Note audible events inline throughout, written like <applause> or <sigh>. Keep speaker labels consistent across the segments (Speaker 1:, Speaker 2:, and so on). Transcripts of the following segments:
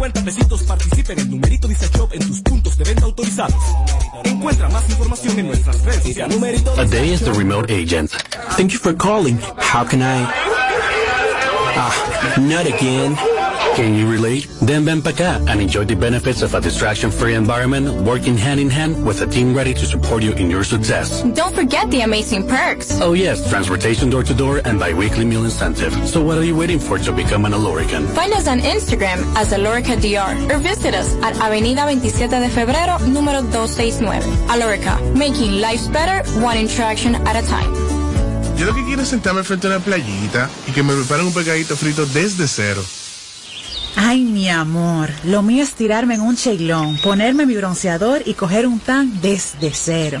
Speaker 1: 50 pesitos participa en numerito Dice Shop en tus puntos de venta autorizados. Encuentra más información en nuestras redes sociales.
Speaker 2: A day is the remote agent. Thank you for calling. How can I? Ah, not again. Can you relate? Then ven pa acá and enjoy the benefits of a distraction-free environment working hand in hand with a team ready to support you in your success.
Speaker 3: Don't forget the amazing perks.
Speaker 2: Oh yes, transportation door to door and bi-weekly meal incentive. So what are you waiting for to become an Alorican?
Speaker 3: Find us on Instagram as Alorica DR or visit us at Avenida 27 de Febrero, número 269. Alorica, making lives better, one interaction at a time.
Speaker 4: Yo lo que quiero es sentarme frente a una playita y que me preparen un pegadito frito desde cero.
Speaker 5: Ay, mi amor, lo mío es tirarme en un cheilón, ponerme mi bronceador y coger un tan desde cero.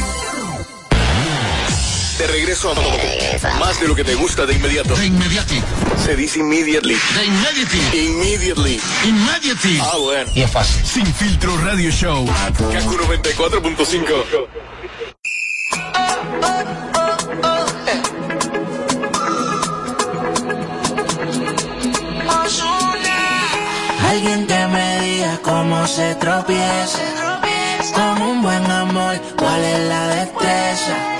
Speaker 6: De regreso a más de lo que te gusta de inmediato.
Speaker 7: De inmediati.
Speaker 6: Se dice immediately.
Speaker 7: De immediately.
Speaker 6: Immediately.
Speaker 7: Immediately.
Speaker 6: Ah, bueno.
Speaker 7: Y es fácil.
Speaker 6: Sin filtro radio show. Kaku 94.5.
Speaker 8: Alguien que me diga cómo se tropieza con un buen amor, cuál es la destreza.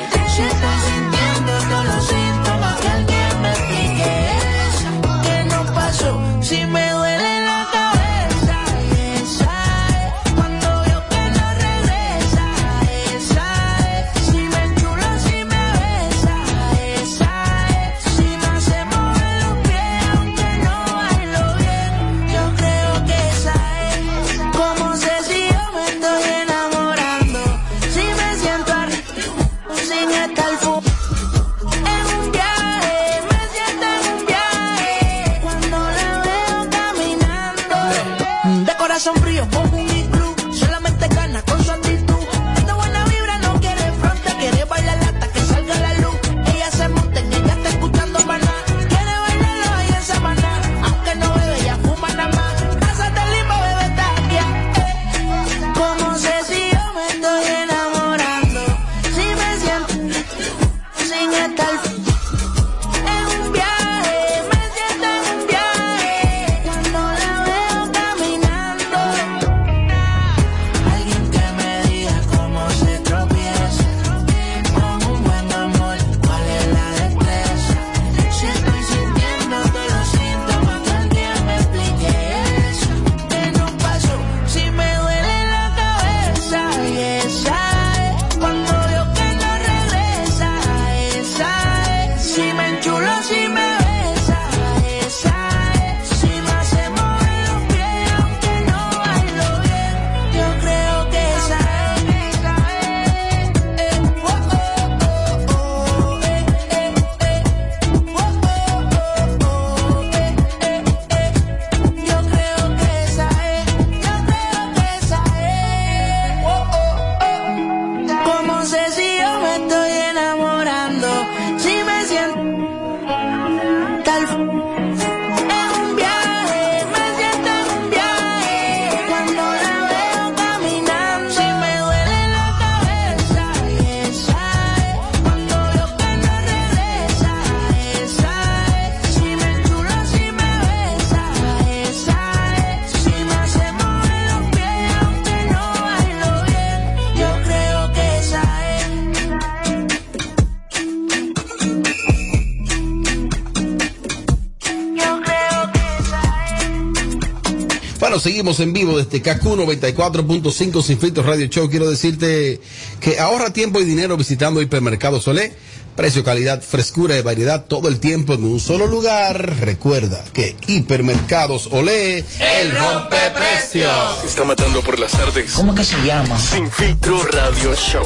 Speaker 8: En
Speaker 9: vivo desde KQ 94.5 Sin Filtros Radio Show. Quiero decirte que ahorra tiempo y dinero visitando Hipermercado Solé. Precio, calidad, frescura y variedad todo el tiempo en un solo lugar. Recuerda que Hipermercados Olé, el rompeprecios.
Speaker 6: Está matando por las tardes.
Speaker 10: ¿Cómo que se llama?
Speaker 6: Sin filtro radio show.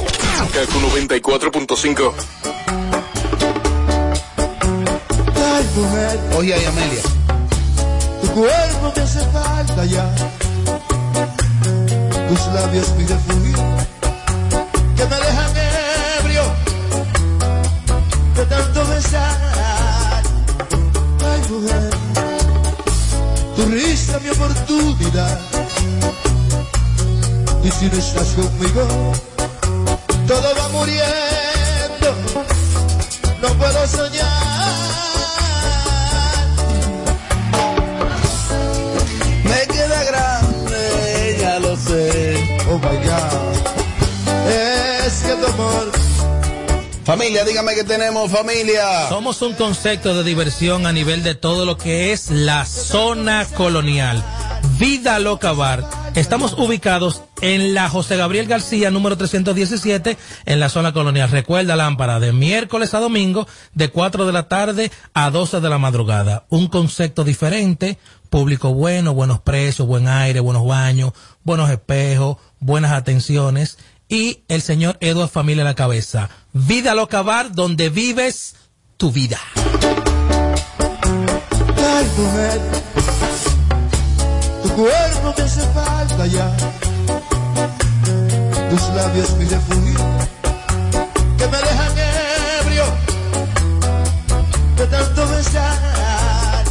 Speaker 6: Kaku 94.5.
Speaker 11: Ay, mujer,
Speaker 9: Oye, ahí, Amelia.
Speaker 11: Tu cuerpo me hace falta ya. Tus labios mi refugio, que me dejan ebrio de tanto besar. Ay, mujer, tu risa mi oportunidad. Y si no estás conmigo, todo va muriendo. No puedo soñar.
Speaker 9: Familia, dígame que tenemos familia.
Speaker 12: Somos un concepto de diversión a nivel de todo lo que es la zona colonial. Vida Loca Bar. Estamos ubicados en la José Gabriel García, número 317, en la zona colonial. Recuerda, lámpara, de miércoles a domingo, de 4 de la tarde a 12 de la madrugada. Un concepto diferente, público bueno, buenos precios, buen aire, buenos baños, buenos espejos, buenas atenciones. Y el señor Edward Familia a la cabeza. Vida Loca Bar, donde vives tu vida.
Speaker 11: Ay, mujer, tu cuerpo me hace falta ya. Tus labios mi refugio, que me dejan ebrio de tanto besar.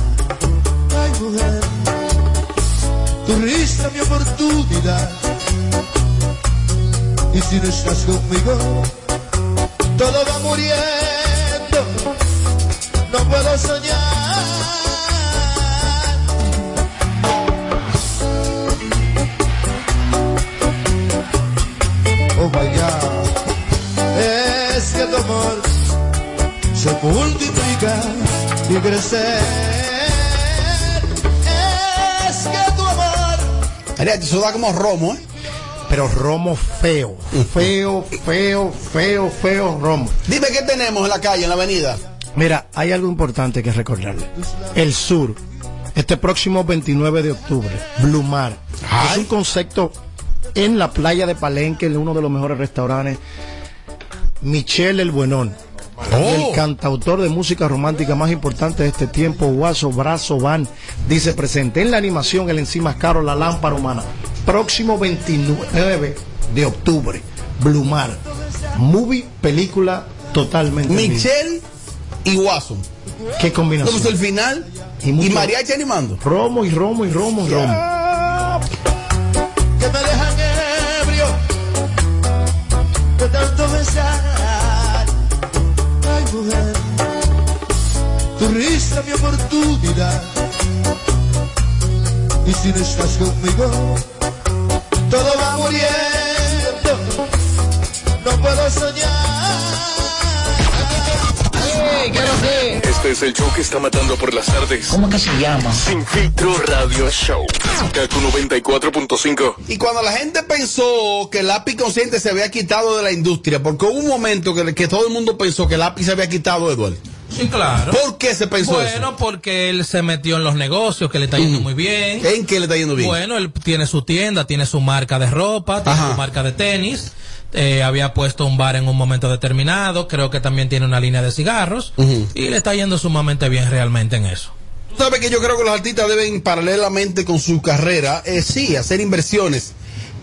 Speaker 11: Ay, mujer, tu risa mi oportunidad. Y si no estás conmigo, todo va muriendo. No puedo soñar. Oh my God, es que tu amor se multiplica y crece. Es que tu amor
Speaker 9: María, eso da como romo, ¿eh?
Speaker 13: Pero romo feo, feo, feo, feo, feo romo.
Speaker 9: Dime qué tenemos en la calle, en la avenida.
Speaker 13: Mira, hay algo importante que recordarle. El sur, este próximo 29 de octubre, Blue Mar. Es un concepto en la playa de Palenque, en uno de los mejores restaurantes. Michelle El Buenón. El cantautor de música romántica más importante de este tiempo, Guaso Brazo Van, dice presente en la animación El encima caro, la lámpara humana. Próximo 29 de octubre, Blue Mar. Movie, película totalmente.
Speaker 9: Michelle y Watson.
Speaker 13: ¿Qué combinación?
Speaker 9: ¿Cómo es el final?
Speaker 13: Y, mucho-
Speaker 9: mariachi animando.
Speaker 13: Romo y romo y romo y romo.
Speaker 11: que me dejan ebrio de tanto besar. Ay, mujer, tu risa mi oportunidad. Y si no estás conmigo, todo va muriendo. No puedo soñar.
Speaker 6: Este es el show que está matando por las tardes.
Speaker 14: ¿Cómo que se llama?
Speaker 6: Sin filtro radio show. Kaku 94.5.
Speaker 9: Y cuando la gente pensó que el lápiz consciente se había quitado de la industria, porque hubo un momento que, que todo el mundo pensó que el lápiz se había quitado, Eduardo.
Speaker 12: Sí, claro.
Speaker 9: ¿Por qué se pensó
Speaker 12: bueno,
Speaker 9: eso?
Speaker 12: Bueno, porque él se metió en los negocios, que le está yendo muy bien.
Speaker 9: ¿En qué le está yendo bien?
Speaker 12: Bueno, él tiene su tienda, tiene su marca de ropa, tiene su marca de tenis. eh, había puesto un bar en un momento determinado. Creo que también tiene una línea de cigarros. Y le está yendo sumamente bien realmente en eso.
Speaker 9: Tú sabes que yo creo que los artistas deben, paralelamente con su carrera, eh, sí, hacer inversiones,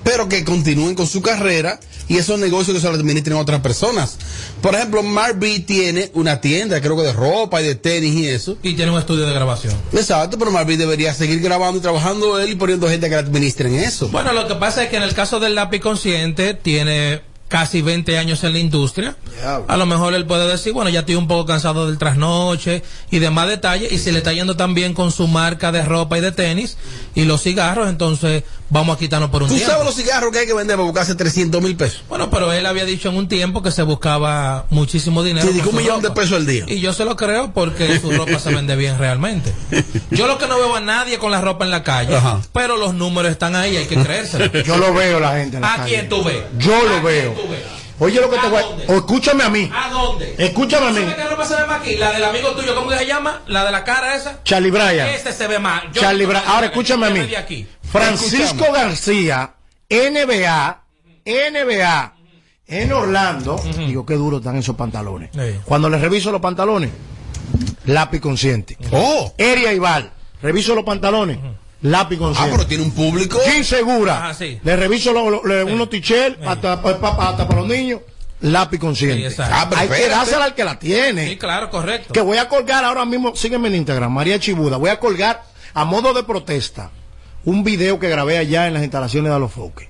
Speaker 9: pero que continúen con su carrera y esos negocios que se los administren otras personas. Por ejemplo, Mark B tiene una tienda, creo que de ropa y de tenis y eso.
Speaker 12: Y tiene un estudio de grabación.
Speaker 9: Exacto, pero Mark B debería seguir grabando y trabajando él y poniendo gente que le administren eso.
Speaker 12: Bueno, lo que pasa es que en el caso del lápiz consciente tiene casi 20 años en la industria. A lo mejor él puede decir, bueno, ya estoy un poco cansado del trasnoche y demás detalles. Y si le está yendo tan bien con su marca de ropa y de tenis y los cigarros, entonces vamos a quitarnos por un
Speaker 9: ¿Tú
Speaker 12: tiempo.
Speaker 9: sabes los cigarros que hay que vender para buscarse 300 mil pesos?
Speaker 12: Bueno, pero él había dicho en un tiempo que se buscaba muchísimo dinero.
Speaker 9: Sí, un millón de pesos al día.
Speaker 12: Y yo se lo creo porque su <laughs> ropa se vende bien realmente. Yo lo que no veo a nadie con la ropa en la calle,
Speaker 13: Ajá.
Speaker 12: pero los números están ahí, hay que creérselo.
Speaker 13: Yo lo veo la gente en la
Speaker 12: ¿A
Speaker 13: calle.
Speaker 12: quién tú ves?
Speaker 13: Yo lo
Speaker 12: ¿A
Speaker 13: veo.
Speaker 12: Tú?
Speaker 13: Oye lo que te
Speaker 12: ¿A
Speaker 13: voy
Speaker 12: dónde?
Speaker 13: o escúchame a mí.
Speaker 12: ¿A dónde?
Speaker 13: Escúchame a
Speaker 12: ¿Tú
Speaker 13: mí.
Speaker 12: sabes qué ropa se ve más aquí? La del amigo tuyo, ¿cómo que se llama? La de la cara esa.
Speaker 13: Charlie Bryan.
Speaker 12: Ese se ve más. Yo
Speaker 13: Charlie Bryan. Ahora escúchame a mí.
Speaker 12: aquí.
Speaker 13: Francisco. García, NBA, NBA, en Orlando. Digo, qué duro están esos pantalones. Cuando le reviso los pantalones, lápiz consciente.
Speaker 9: Oh.
Speaker 13: Eria Ibar, reviso los pantalones, lápiz consciente.
Speaker 9: Ah, pero tiene un público.
Speaker 13: Sin segura.
Speaker 12: Ajá, sí.
Speaker 13: Le reviso lo- lo- le- unos t-shirts hasta, pa- pa- hasta para los niños. Lápiz consciente.
Speaker 12: Sí.
Speaker 9: Ah,
Speaker 13: Hay que dársela al que la tiene.
Speaker 12: Sí, claro, correcto.
Speaker 13: Que voy a colgar ahora mismo, sígueme en Instagram, María Chibuda. Voy a colgar a modo de protesta un video que grabé allá en las instalaciones de Alofoque,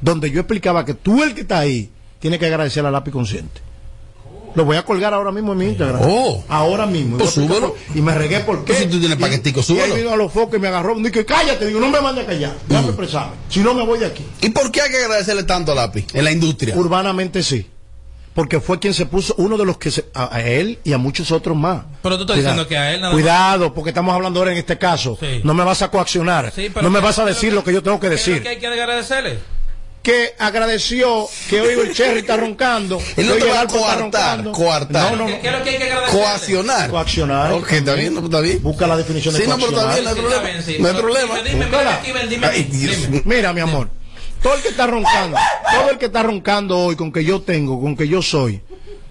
Speaker 13: donde yo explicaba que tú el que está ahí tiene que agradecer al lápiz consciente. Lo voy a colgar ahora mismo en mi Instagram.
Speaker 9: Oh.
Speaker 13: Ahora mismo.
Speaker 9: Pues
Speaker 13: Y por- Y me regué por qué.
Speaker 9: Pues si tú tienes
Speaker 13: Y-
Speaker 9: paquetico,
Speaker 13: Y
Speaker 9: súbelo.
Speaker 13: ahí vino a los focos y me agarró. Dije, cállate. Digo, no me mande a callar. Déjame expresarme. Si no, me voy de aquí.
Speaker 9: ¿Y por qué hay que agradecerle tanto a Lápiz en la industria?
Speaker 13: Urbanamente sí. Porque fue quien se puso, uno de los que se, a, a él y a muchos otros más.
Speaker 12: Pero tú estás
Speaker 13: Cuidado.
Speaker 12: diciendo que a él nada más-
Speaker 13: Cuidado, porque estamos hablando ahora en este caso.
Speaker 12: Sí.
Speaker 13: No me vas a coaccionar.
Speaker 12: Sí, pero
Speaker 13: no me vas a decir
Speaker 12: que-
Speaker 13: lo que yo tengo que
Speaker 12: ¿Qué
Speaker 13: decir.
Speaker 12: que hay que agradecerle?
Speaker 13: Que agradeció que hoy el Cherry está roncando. <laughs>
Speaker 9: Él no
Speaker 13: que
Speaker 9: te va a coartar, coartar.
Speaker 13: No, no,
Speaker 12: ¿Qué,
Speaker 13: no.
Speaker 12: qué es lo que hay que agradecerle?
Speaker 9: Coaccionar.
Speaker 13: Coaccionar.
Speaker 9: Ok, está bien, está bien.
Speaker 13: Busca la definición de
Speaker 9: Sí, no, pero está bien, no hay
Speaker 12: Sí,
Speaker 9: problema.
Speaker 12: sí.
Speaker 9: No hay problema.
Speaker 12: Dime,
Speaker 9: Ay.
Speaker 13: Mira, mi amor, todo el que está roncando, todo el que está roncando hoy con que yo tengo, con que yo soy,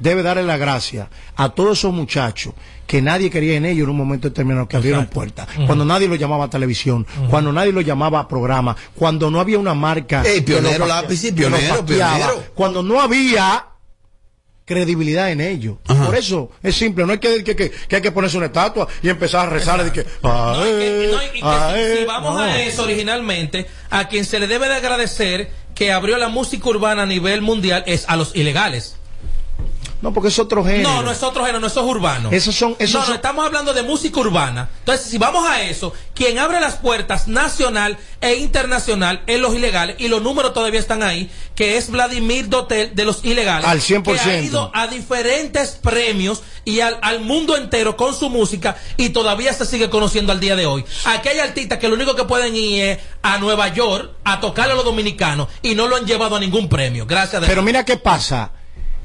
Speaker 13: debe darle la gracia a todos esos muchachos que nadie quería en ellos en un momento determinado, que abrieron puertas. Cuando nadie lo llamaba a televisión, cuando nadie lo llamaba a programa, cuando no había una marca.
Speaker 9: Pionero, lápiz, pionero.
Speaker 13: Cuando no había credibilidad en ellos. Por eso es simple, no hay que, que, que- que hay que ponerse una estatua y empezar a rezar de que,
Speaker 12: No, y que-
Speaker 13: "Ae,
Speaker 12: no, y que
Speaker 13: ae".
Speaker 12: si, si vamos
Speaker 13: No.
Speaker 12: a eso originalmente, a quien se le debe de agradecer que abrió la música urbana a nivel mundial es a los ilegales.
Speaker 13: No, porque es otro género.
Speaker 12: No, no es otro género, no, eso es urbano.
Speaker 13: Esos son- esos
Speaker 12: no, no, estamos hablando de música urbana. Entonces, si vamos a eso, quien abre las puertas nacional e internacional es los ilegales, y los números todavía están ahí, que es Vladimir Dotel de los ilegales.
Speaker 13: Al 100%.
Speaker 12: Que ha ido a diferentes premios y al, al mundo entero con su música y todavía se sigue conociendo al día de hoy. Aquí hay artistas que lo único que pueden ir es a Nueva York a tocarle a los dominicanos y no lo han llevado a ningún premio. Gracias a
Speaker 13: Pero mira qué pasa.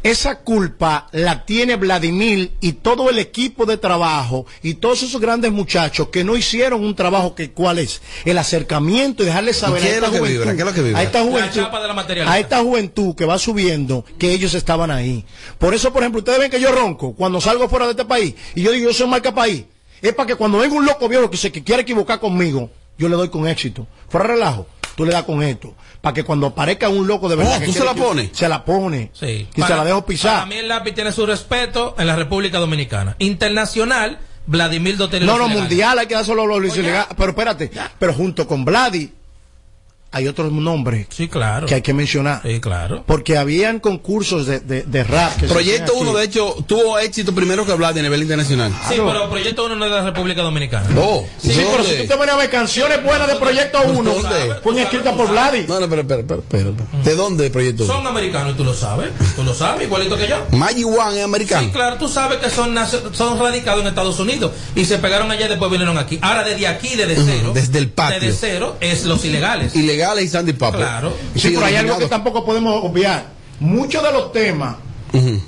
Speaker 13: Esa culpa la tiene Vladimir y todo el equipo de trabajo y todos esos grandes muchachos que no hicieron un trabajo que cuál es el acercamiento y dejarles saber
Speaker 9: ¿Qué
Speaker 13: a
Speaker 9: es
Speaker 13: esta juventud, a esta
Speaker 12: La
Speaker 13: juventud,
Speaker 12: chapa de la materialidad.
Speaker 13: a esta juventud que va subiendo que ellos estaban ahí. Por eso, por ejemplo, ustedes ven que yo ronco cuando salgo fuera de este país y yo digo yo soy marca país. Es para que cuando venga un loco viejo que se que quiere equivocar conmigo, yo le doy con éxito. Fuera relajo, tú le das con esto. Para que cuando aparezca un loco de verdad.
Speaker 9: Oh,
Speaker 13: que
Speaker 9: ¿tú se la pones?
Speaker 13: Se la pone.
Speaker 12: Sí.
Speaker 13: Y se la dejo
Speaker 12: Para
Speaker 13: pisar.
Speaker 12: mí el lápiz tiene su respeto en la República Dominicana. Internacional, Vladimir
Speaker 13: No, no, mundial hay que dar solo los ilegales. Pero espérate, pero junto con Vladi hay otros nombres
Speaker 12: Sí, claro.
Speaker 13: que hay que mencionar.
Speaker 12: Sí, claro.
Speaker 13: Porque habían concursos de, de, de rap. que
Speaker 9: Proyecto
Speaker 13: hacían
Speaker 9: 1,
Speaker 13: aquí.
Speaker 9: de hecho, tuvo éxito primero que hablar de nivel internacional.
Speaker 12: Sí, pero Proyecto 1 no es de la República Dominicana.
Speaker 9: Oh,
Speaker 13: Sí, pero
Speaker 9: ¿dónde?
Speaker 13: si tú te vienes a ver canciones buenas de Proyecto 1,
Speaker 9: ¿Dónde?
Speaker 13: fueron escritas por Vladi.
Speaker 9: No, no, pero, pero, pero, pero, ¿De dónde Proyecto 1?
Speaker 12: Son americanos y tú lo sabes. Tú lo sabes, igualito que yo.
Speaker 9: Magic One es americano.
Speaker 12: Sí, claro, tú sabes que son, son radicados en Estados Unidos y se pegaron allá y después vinieron aquí. Ahora, desde aquí, desde cero.
Speaker 9: desde el patio.
Speaker 12: Desde cero es los ilegales.
Speaker 9: Ilegales y Sandy Papo.
Speaker 12: Claro.
Speaker 13: Sí, pero hay algo que tampoco podemos obviar. Muchos de los temas
Speaker 9: Ujú.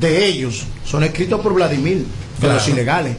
Speaker 13: de ellos son escritos por Vladimir, de
Speaker 12: Claro.
Speaker 13: los ilegales.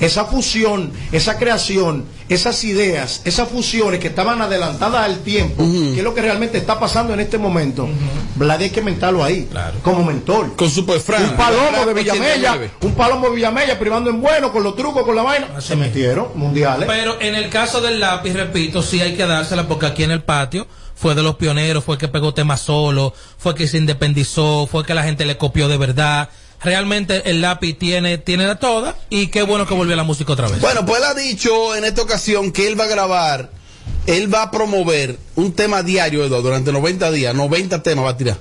Speaker 13: Esa fusión, esa creación, esas ideas, esas fusiones que estaban adelantadas al tiempo, que es lo que realmente está pasando en este momento, Vladi hay que mentarlo ahí,
Speaker 12: Claro.
Speaker 13: como mentor.
Speaker 9: Con Fran.
Speaker 13: un palomo de Villamella,
Speaker 9: 89.
Speaker 13: un palomo de Villamella privando en bueno, con los trucos, con la vaina.
Speaker 12: Así
Speaker 13: se metieron, mundiales.
Speaker 12: Pero en el caso del lápiz, repito, sí hay que dársela porque aquí en el patio fue de los pioneros, fue que pegó temas solo, fue que se independizó, fue que la gente le copió de verdad. Realmente el lápiz tiene, tiene de toda y qué bueno que volvió a la música otra vez.
Speaker 9: Bueno, pues él ha dicho en esta ocasión que él va a grabar, él va a promover un tema diario, Eduardo, durante 90 días, 90 temas va a tirar.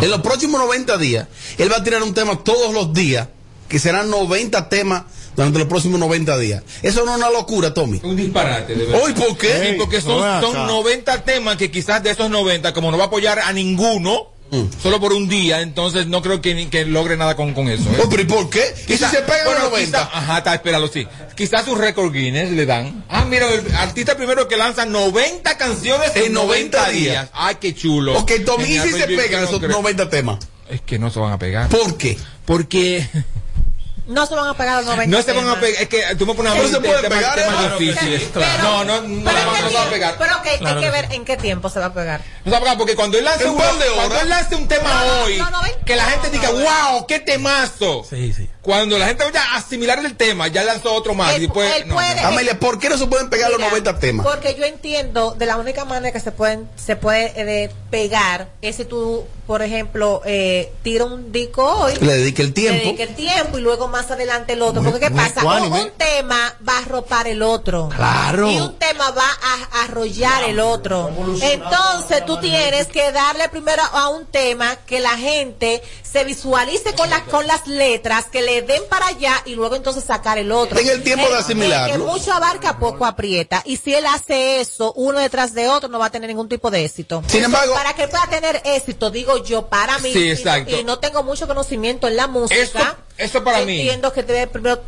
Speaker 9: En los próximos 90 días, él va a tirar un tema todos los días, que serán 90 temas durante los próximos 90 días. Eso no es una locura, Tommy.
Speaker 14: Un disparate, de verdad.
Speaker 9: Hoy, ¿por qué?
Speaker 14: Sí, porque son, son
Speaker 13: acá.
Speaker 14: 90 temas que quizás de esos 90, como no va a apoyar a ninguno,
Speaker 9: Mm.
Speaker 14: solo por un día, entonces no creo que, que logre nada con, con eso. ¿eh?
Speaker 9: Oh, pero ¿y por qué? ¿Y si
Speaker 14: Quizá-
Speaker 9: se pegan
Speaker 14: bueno,
Speaker 9: los 90?
Speaker 14: quizá- ajá, está, espéralo, sí. Quizás un récord Guinness le dan. Ah, mira, el artista primero que lanza 90 canciones en,
Speaker 9: En
Speaker 14: 90,
Speaker 9: 90
Speaker 14: días.
Speaker 9: días.
Speaker 14: Ay, qué chulo.
Speaker 9: Ok, Tommy, ¿y si se pegan esos
Speaker 14: creo.
Speaker 9: 90 temas?
Speaker 14: Es que no se van a pegar.
Speaker 9: ¿Por qué?
Speaker 14: Porque
Speaker 15: No se van a pegar los 90
Speaker 14: no se van a pegar. Es que tú me pones a
Speaker 9: Pero
Speaker 14: mí
Speaker 9: se puede
Speaker 14: temas-
Speaker 9: pegar,
Speaker 12: sí, claro.
Speaker 14: No, no, no, no,
Speaker 15: ¿en
Speaker 14: no se va a pegar.
Speaker 15: Pero que
Speaker 12: Claro
Speaker 15: hay que ver en qué tiempo se va a pegar.
Speaker 14: No se va a pegar porque cuando él lance un,
Speaker 9: un par de
Speaker 14: cuando él lance un tema
Speaker 15: No, no,
Speaker 14: hoy,
Speaker 15: no, no,
Speaker 14: que la gente
Speaker 15: No,
Speaker 14: diga,
Speaker 15: no,
Speaker 14: wow, qué temazo.
Speaker 12: Sí, sí.
Speaker 14: Cuando la gente vaya a asimilar el tema, ya lanzó otro más.
Speaker 15: Él-
Speaker 14: y después,
Speaker 15: él
Speaker 14: no,
Speaker 15: puede-
Speaker 14: no.
Speaker 9: Amelia, ¿por qué no se pueden pegar los
Speaker 15: Mira,
Speaker 9: 90 temas?
Speaker 15: Porque yo entiendo de la única manera que se pueden se puede eh, pegar es si tú por ejemplo, eh, tira un disco hoy.
Speaker 9: Le dedique el tiempo.
Speaker 15: Le dedique el tiempo y luego más adelante el otro. Porque ¿qué pasa? Un, un tema va a arropar el otro.
Speaker 9: Claro.
Speaker 15: Y un tema va a arrollar el otro. Entonces tú tienes que darle primero a un tema que la gente se visualice con las con las letras, que le den para allá y luego entonces sacar el otro.
Speaker 9: Tenga el tiempo de asimilarlo.
Speaker 15: que mucho abarca, poco aprieta. Y si él hace eso, uno detrás de otro, no va a tener ningún tipo de éxito.
Speaker 9: Sin embargo-
Speaker 15: para que pueda tener éxito, digo yo, para mí,
Speaker 14: Sí,
Speaker 15: y-
Speaker 14: exacto.
Speaker 15: y, no tengo mucho conocimiento en la música.
Speaker 14: Esto- esto para mí.
Speaker 15: Entiendo que debe primero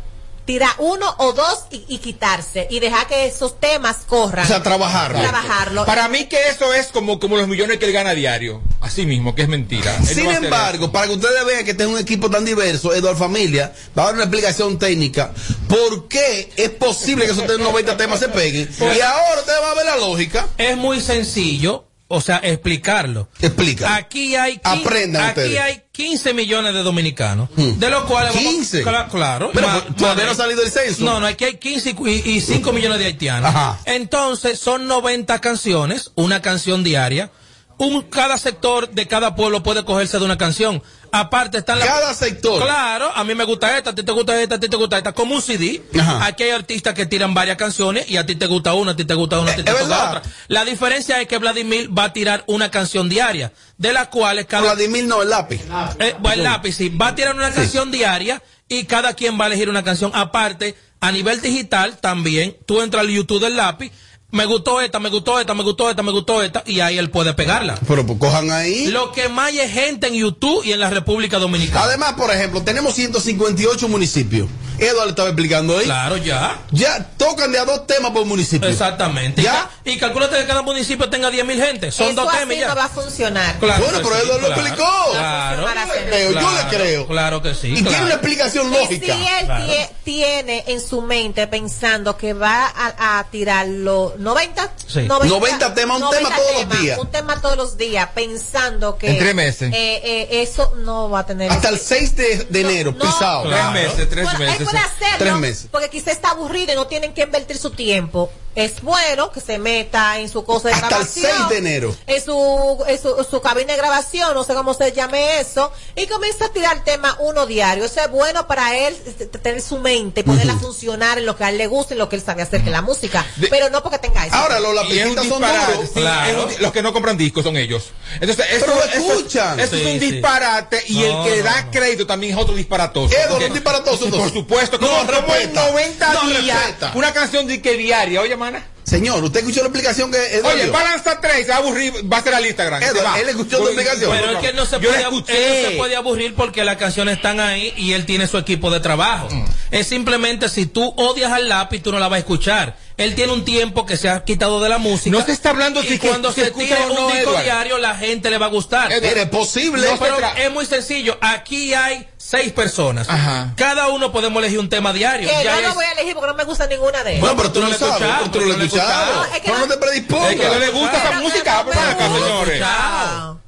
Speaker 15: tirar uno o dos y, y quitarse y dejar que esos temas corran.
Speaker 9: O sea, trabajarlo.
Speaker 15: Trabajarlo.
Speaker 14: Para mí que eso es como, como los millones que él gana a diario. Así mismo, que es mentira. Él
Speaker 9: Sin embargo, para que ustedes vean que es un equipo tan diverso, Eduardo Familia va a dar una explicación técnica por qué es posible que esos 90 temas se peguen. Y ahora usted va a ver la lógica.
Speaker 12: Es muy sencillo, o sea, explicarlo.
Speaker 9: Explica.
Speaker 12: Aquí hay, quin-
Speaker 9: Aprendan
Speaker 12: aquí
Speaker 9: ustedes.
Speaker 12: hay 15 millones de dominicanos, de los cuales vamos-
Speaker 9: 15.
Speaker 12: Cla- claro.
Speaker 9: Pero,
Speaker 12: Ma-
Speaker 9: pues, todavía
Speaker 12: ma-
Speaker 9: no ha salido el censo.
Speaker 12: No, no, aquí hay 15 y, y 5 millones de haitianos.
Speaker 9: Ajá.
Speaker 12: Entonces, son 90 canciones, una canción diaria. Un, cada sector de cada pueblo puede cogerse de una canción. Aparte están las...
Speaker 9: Cada sector.
Speaker 12: Claro, a mí me gusta esta, a ti te gusta esta, a ti te gusta esta. Como un CD.
Speaker 9: Ajá.
Speaker 12: Aquí hay artistas que tiran varias canciones y a ti te gusta una, a ti te gusta una, a ti te
Speaker 9: es
Speaker 12: gusta otra. La diferencia es que Vladimir va a tirar una canción diaria, de las cuales cada...
Speaker 9: Vladimir no, el lápiz.
Speaker 12: Eh, el lápiz, sí. Va a tirar una canción diaria y cada quien va a elegir una canción. Aparte, a nivel digital también, tú entras al YouTube del lápiz, me gustó esta, me gustó esta, me gustó esta, me gustó esta, y ahí él puede pegarla.
Speaker 9: Pero pues cojan ahí.
Speaker 12: Lo que más hay es gente en YouTube y en la República Dominicana.
Speaker 9: Además, por ejemplo, tenemos 158 municipios. Eduardo le estaba explicando ahí.
Speaker 12: Claro, ya.
Speaker 9: Ya tocan de a dos temas por municipio.
Speaker 12: Exactamente. Y
Speaker 9: Ya.
Speaker 12: ca- Y, calculate que cada municipio tenga 10 mil gente. Son
Speaker 15: Eso
Speaker 12: dos
Speaker 15: así
Speaker 12: temas y ya.
Speaker 15: no va a funcionar.
Speaker 12: Claro
Speaker 9: Bueno, pero
Speaker 12: sí,
Speaker 9: Eduardo lo explicó.
Speaker 12: Claro.
Speaker 9: Creo, yo le creo.
Speaker 12: Claro que sí.
Speaker 9: Y
Speaker 12: claro.
Speaker 9: tiene una explicación
Speaker 15: Y si
Speaker 9: lógica.
Speaker 15: él tie- tiene en su mente pensando que va a, a tirar los 90,
Speaker 12: Sí.
Speaker 9: 90 temas, un tema todos los días.
Speaker 15: Un tema todos los días, pensando que.
Speaker 14: En tres meses.
Speaker 15: eh, eh, eso no va a tener.
Speaker 9: Hasta el 6 de, de enero,
Speaker 15: No,
Speaker 9: pisado.
Speaker 15: no.
Speaker 14: Tres meses, tres
Speaker 15: Bueno,
Speaker 14: meses.
Speaker 15: Puede hacerlo
Speaker 9: Tres meses.
Speaker 15: porque quizá está aburrido y no tienen que invertir su tiempo. Es bueno que se meta en su cosa de
Speaker 9: Hasta el
Speaker 15: grabación.
Speaker 9: 6 de enero.
Speaker 15: En su, en su, su cabina de grabación, no sé cómo se llame eso, y comienza a tirar tema uno diario. Eso es bueno para él t- tener su mente, ponerla a funcionar en lo que a él le gusta, en lo que él sabe hacer, que es la música.
Speaker 14: De-
Speaker 15: pero no porque tenga eso.
Speaker 9: Ahora, los
Speaker 14: Y es
Speaker 9: lapicitas son duros.
Speaker 14: sí, es un di- los que no compran discos son ellos. Entonces, eso,
Speaker 9: Pero
Speaker 14: eso-
Speaker 9: escuchan.
Speaker 14: eso
Speaker 12: Sí,
Speaker 14: es un
Speaker 12: sí.
Speaker 14: disparate y
Speaker 12: No,
Speaker 14: el que da
Speaker 12: no,
Speaker 14: crédito también es otro disparatoso. Porque-
Speaker 9: un disparatoso,
Speaker 14: Por supuesto,
Speaker 9: No,
Speaker 14: como, como en
Speaker 9: respeta.
Speaker 14: 90
Speaker 9: No,
Speaker 14: días,
Speaker 9: respeta.
Speaker 14: una canción de que diaria, oye,
Speaker 9: Señor, ¿usted escuchó la explicación que Eduardo
Speaker 14: Oye,
Speaker 9: dio?
Speaker 14: va a lanzar tres, se va a aburrir, va a ser al Instagram.
Speaker 9: Eduardo,
Speaker 14: se va.
Speaker 9: él escuchó tu explicación.
Speaker 12: Pero es que él no se, puede, él no se puede aburrir porque las canciones están ahí y él tiene su equipo de trabajo.
Speaker 14: Mm.
Speaker 12: Es simplemente si tú odias al lápiz, tú no la vas a escuchar. Él tiene un tiempo que se ha quitado de la música.
Speaker 14: No se está hablando
Speaker 12: y
Speaker 14: si que-
Speaker 12: cuando se
Speaker 14: escucha
Speaker 12: tire
Speaker 14: o no,
Speaker 12: un disco
Speaker 14: Edward.
Speaker 12: diario, la gente le va a gustar.
Speaker 14: Edward.
Speaker 9: Era posible.
Speaker 12: No, pero es muy sencillo. Aquí hay seis personas.
Speaker 14: Ajá.
Speaker 12: Cada uno podemos elegir un tema diario.
Speaker 15: que
Speaker 12: Ya
Speaker 15: no lo
Speaker 12: es-
Speaker 15: voy a elegir porque no me gusta ninguna de ellas.
Speaker 9: Bueno, pero tú no lo
Speaker 12: lo
Speaker 9: sabes.
Speaker 12: escuchado,
Speaker 9: pero Tú no lo
Speaker 12: no
Speaker 9: escuchado.
Speaker 15: No, es que
Speaker 9: No,
Speaker 15: no-
Speaker 9: no te predispongas.
Speaker 14: Es que no le gusta esa música,
Speaker 15: pero-
Speaker 14: ven acá, señores.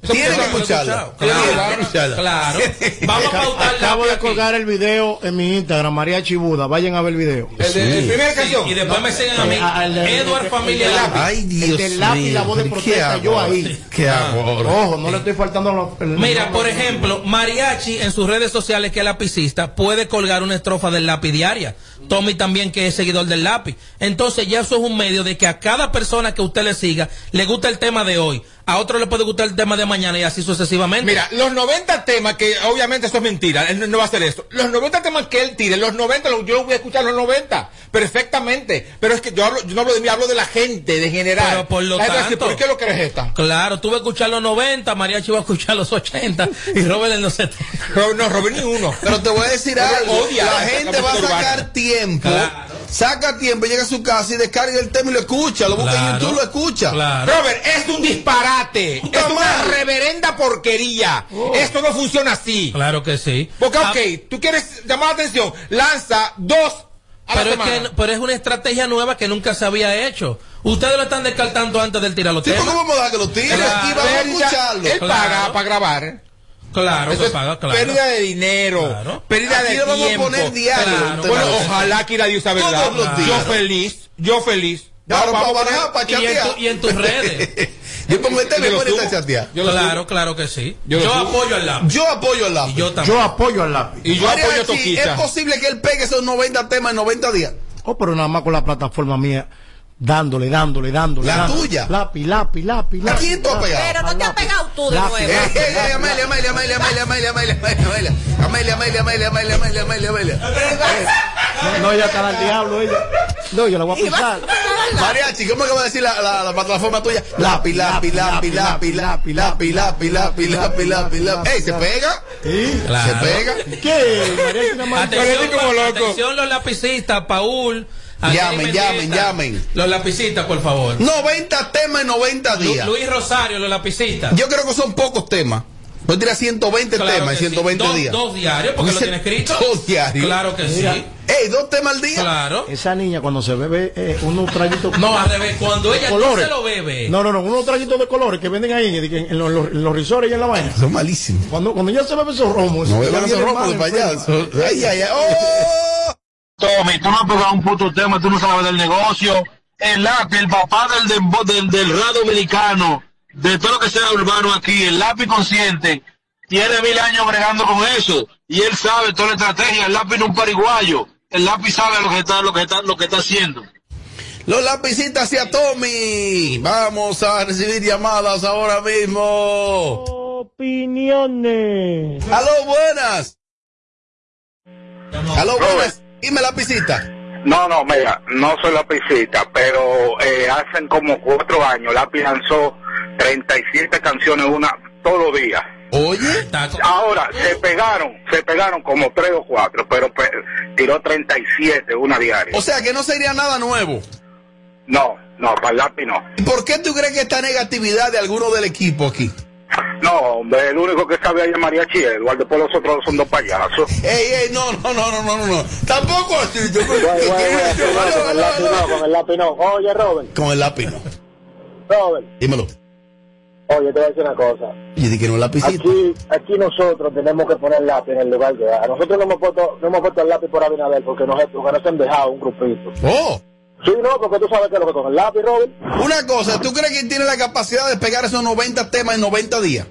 Speaker 9: Tiene que escucharla.
Speaker 12: Claro, claro,
Speaker 9: escucharla.
Speaker 12: claro. Vamos a pautar
Speaker 13: Acabo de colgar el video en mi Instagram, María Chibuda. Vayan a ver el video.
Speaker 14: El de- el primer canción.
Speaker 12: Y después me siguen a mí.
Speaker 13: Ah, el de-
Speaker 12: Edward Familia
Speaker 13: el de
Speaker 12: Lápiz.
Speaker 9: Ay, Dios
Speaker 13: el lápiz la voz de protesta,
Speaker 9: ¿qué
Speaker 13: yo
Speaker 9: hago?
Speaker 13: ahí.
Speaker 9: ¿Qué ahora?
Speaker 13: Ojo, no le estoy faltando los-
Speaker 12: Mira,
Speaker 13: no,
Speaker 12: por
Speaker 13: no,
Speaker 12: ejemplo, Mariachi en sus redes sociales, que es lapicista, puede colgar una estrofa del lápiz diaria. Tommy también, que es seguidor del lápiz. Entonces, ya eso es un medio de que a cada persona que usted le siga le gusta el tema de hoy. A otro le puede gustar el tema de mañana y así sucesivamente.
Speaker 14: Mira, los 90 temas, que obviamente eso es mentira, él no- no va a hacer esto. Los 90 temas que él tire, los 90, lo- yo los voy a escuchar los 90, perfectamente. Pero es que yo, hablo, yo no hablo de mí, hablo de la gente, de general.
Speaker 12: Pero por lo
Speaker 14: La decir,
Speaker 12: tanto-
Speaker 14: ¿por qué lo crees esta?
Speaker 12: Claro, tú vas a escuchar los 90, Mariachi va a escuchar los 80 y Robert en los 70.
Speaker 14: Ro- No, Robert ni uno.
Speaker 9: Pero te voy a decir algo.
Speaker 14: odia
Speaker 9: la gente va a sacar
Speaker 14: urbana.
Speaker 9: tiempo.
Speaker 12: Claro.
Speaker 9: Saca tiempo, llega a su casa y descarga el tema y lo escucha. Lo busca en
Speaker 12: Claro.
Speaker 9: YouTube, lo escucha.
Speaker 12: Claro.
Speaker 14: Robert, es un disparate.
Speaker 9: Puta
Speaker 14: Es una reverenda porquería. Esto no funciona así.
Speaker 12: Claro que sí.
Speaker 14: Porque,
Speaker 12: Ah,
Speaker 14: ok, tú quieres llamar la atención, lanza dos
Speaker 12: pero es, que, pero es una estrategia nueva que nunca se había hecho. Ustedes lo están descartando antes del tirar los
Speaker 9: Sí. ¿cómo vamos a dar que lo tire?
Speaker 12: Claro.
Speaker 9: Y vamos a escucharlo.
Speaker 14: Él
Speaker 12: Claro.
Speaker 14: paga para grabar.
Speaker 12: Claro,
Speaker 14: Eso
Speaker 12: que
Speaker 14: es
Speaker 12: paga, claro.
Speaker 14: Pérdida de dinero,
Speaker 12: Claro.
Speaker 14: pérdida
Speaker 9: Aquí
Speaker 14: de
Speaker 9: lo vamos a
Speaker 14: tiempo.
Speaker 9: poner diario,
Speaker 12: Claro.
Speaker 14: Bueno, ojalá que la Dios sabe
Speaker 9: Todos
Speaker 14: verdad.
Speaker 9: los días.
Speaker 14: Yo feliz, yo feliz.
Speaker 9: Ahora
Speaker 14: Vamos
Speaker 9: para para
Speaker 12: y, en tu- y en tus redes. <laughs>
Speaker 9: Yo pongo el tema y
Speaker 14: Yo lo
Speaker 9: pongo esta
Speaker 14: lo
Speaker 12: claro, claro que sí.
Speaker 14: Yo
Speaker 12: Yo, apoyo al lápiz.
Speaker 9: Yo apoyo al lápiz.
Speaker 12: Y yo también.
Speaker 13: Yo apoyo al lápiz.
Speaker 14: Y yo apoyo a Toquita.
Speaker 9: ¿Es posible que él pegue esos 90 temas en 90 días?
Speaker 13: Oh, pero nada más con la plataforma mía, dándole, dándole, dándole.
Speaker 9: La
Speaker 13: dándole.
Speaker 9: tuya.
Speaker 13: Lápiz, lápiz, lápiz,
Speaker 9: ¿A
Speaker 13: lápiz.
Speaker 9: quién tú has pegado?
Speaker 15: Pero no te has pegado tú de
Speaker 13: Lápiz,
Speaker 15: nuevo.
Speaker 9: Eh, eh, eh, Amelia, Amelia, Amelia, Amelia, Amelia, Amelia, Amelia, Amelia, Amelia, Amelia, Amelia, Amelia, Amelia, Amelia, Amelia.
Speaker 13: No, no, ella está al diablo, ella. No, yo la voy a pisar.
Speaker 9: Mariachi, ¿cómo es que va a decir la, la, la plataforma tuya? Lápiz, lápiz, lápiz, lápiz, lápiz, lápiz, lápiz, lápiz, lápiz, lápiz, lápiz. ¡Ey, se pega!
Speaker 13: ¿Sí?
Speaker 12: Claro.
Speaker 9: Se pega.
Speaker 13: ¿Qué? Mariachi nada más-
Speaker 12: Atención,
Speaker 14: como loco.
Speaker 12: atención los lapicistas, Paul.
Speaker 9: Llamen, llamen, llamen.
Speaker 12: Los lapicistas, por favor.
Speaker 9: 90 temas en 90
Speaker 12: Lu-
Speaker 9: días.
Speaker 12: Luis Rosario, los lapicistas.
Speaker 9: Yo creo que son pocos temas. Voy a tirar 120
Speaker 12: Claro
Speaker 9: temas en
Speaker 12: que sí.
Speaker 9: 120
Speaker 12: Dos-
Speaker 9: días.
Speaker 12: Dos diarios, porque lo tiene escrito.
Speaker 9: Dos diarios.
Speaker 12: Claro que
Speaker 13: Mira.
Speaker 12: sí.
Speaker 9: Ey, dos temas al día.
Speaker 12: Claro.
Speaker 13: Esa niña cuando se bebe eh, unos traguitos
Speaker 12: No, al revés. Cuando ella no se lo bebe.
Speaker 13: No, no, no, unos traguitos de colores que venden ahí en, los, en los resorts y en la vaina.
Speaker 9: Son malísimos.
Speaker 13: Cuando, cuando ya se bebe esos romos.
Speaker 9: No beban esos romos de payaso. Ay, ay, ay. ¡Oh!
Speaker 16: Tommy, tú no has pegado un puto tema, tú no sabes del negocio. El lápiz, el papá del, dembo- del, del rap dominicano, de todo lo que sea urbano aquí, el lápiz consciente, tiene mil años bregando con eso. Y él sabe toda la estrategia. El lápiz no es un pariguayo. El lápiz sabe lo que está, lo que está, lo que está haciendo.
Speaker 9: Los lapicitas hacia Tommy. Vamos a recibir llamadas ahora mismo.
Speaker 13: Opiniones.
Speaker 9: Aló, buenas. Aló, buenas. Dime lapicita.
Speaker 17: No, no, mira, no soy lapicita, pero eh, hacen como cuatro años Lápiz lanzó 37 canciones una todos los días.
Speaker 9: Oye.
Speaker 17: Ahora, se pegaron, se pegaron como tres o cuatro, pero pe- tiró 37 una diaria.
Speaker 9: O sea que no sería nada nuevo.
Speaker 17: No, no, para el lápiz no.
Speaker 9: ¿Y por qué tú crees que esta negatividad de alguno del equipo aquí?
Speaker 17: No, hombre, el único que sabe ahí es Mariachi Eduardo, después los otros son dos payasos.
Speaker 9: Ey, ey, no, no, no, no, no, no, no. Tampoco así. Yo,
Speaker 17: con el lápiz no, con el lápiz no. Oye, Robert,
Speaker 9: Con el lápiz no.
Speaker 17: Robert,
Speaker 9: Dímelo.
Speaker 17: oye, te voy a decir una cosa.
Speaker 9: Yo dije que no es lapicita.
Speaker 17: Aquí, aquí nosotros tenemos que poner lápiz en el lugar que a nosotros no hemos puesto, no hemos puesto el lápiz por Abinader porque nos, porque nos han dejado un grupito.
Speaker 9: Oh.
Speaker 17: Sí, no, porque tú sabes que es lo que con el lápiz, Robert.
Speaker 9: Una cosa, ¿tú crees que tiene la capacidad de pegar esos 90 temas en 90 días?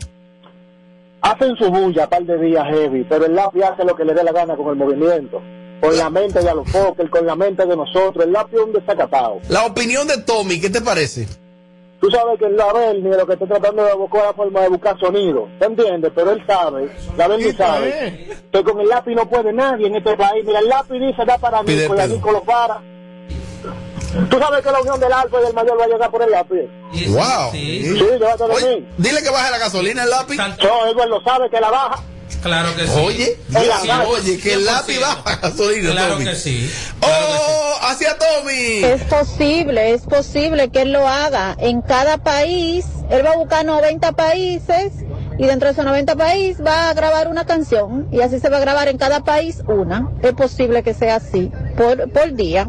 Speaker 17: Hacen su bulla par de días heavy, pero el lápiz hace lo que le dé la gana con el movimiento. Con la mente de Alofoque, con la mente de nosotros. El lápiz es un desacatado.
Speaker 9: La opinión de Tommy, ¿qué te parece?
Speaker 17: Tú sabes que el Label ni lo que está tratando de buscar la forma de buscar sonido. ¿Te entiendes? Pero él sabe, Label ni sabe, que con el lápiz no puede nadie en este país. Mira, el lápiz dice da para
Speaker 9: Pide
Speaker 17: Nico y a
Speaker 9: perdón.
Speaker 17: Nico lo para. Tú sabes que la unión del Alfa y del Mayor va a llegar por el lápiz.
Speaker 9: Wow.
Speaker 17: Sí, llévatelo a mí.
Speaker 9: Dile que baje la gasolina el lápiz.
Speaker 17: No, Edward lo sabe que la baja.
Speaker 12: Claro que sí.
Speaker 9: Oye,
Speaker 12: Sí,
Speaker 9: Dios,
Speaker 12: sí,
Speaker 9: oye, que el
Speaker 12: 100%.
Speaker 9: lápiz baja gasolina.
Speaker 12: Claro
Speaker 9: Tommy.
Speaker 12: que sí.
Speaker 9: ¡Oh! ¡Hacia Tommy!
Speaker 18: Es posible, es posible que él lo haga. En cada país, él va a buscar 90 países y dentro de esos 90 países va a grabar una canción y así se va a grabar en cada país una. Es posible que sea así, por, por día,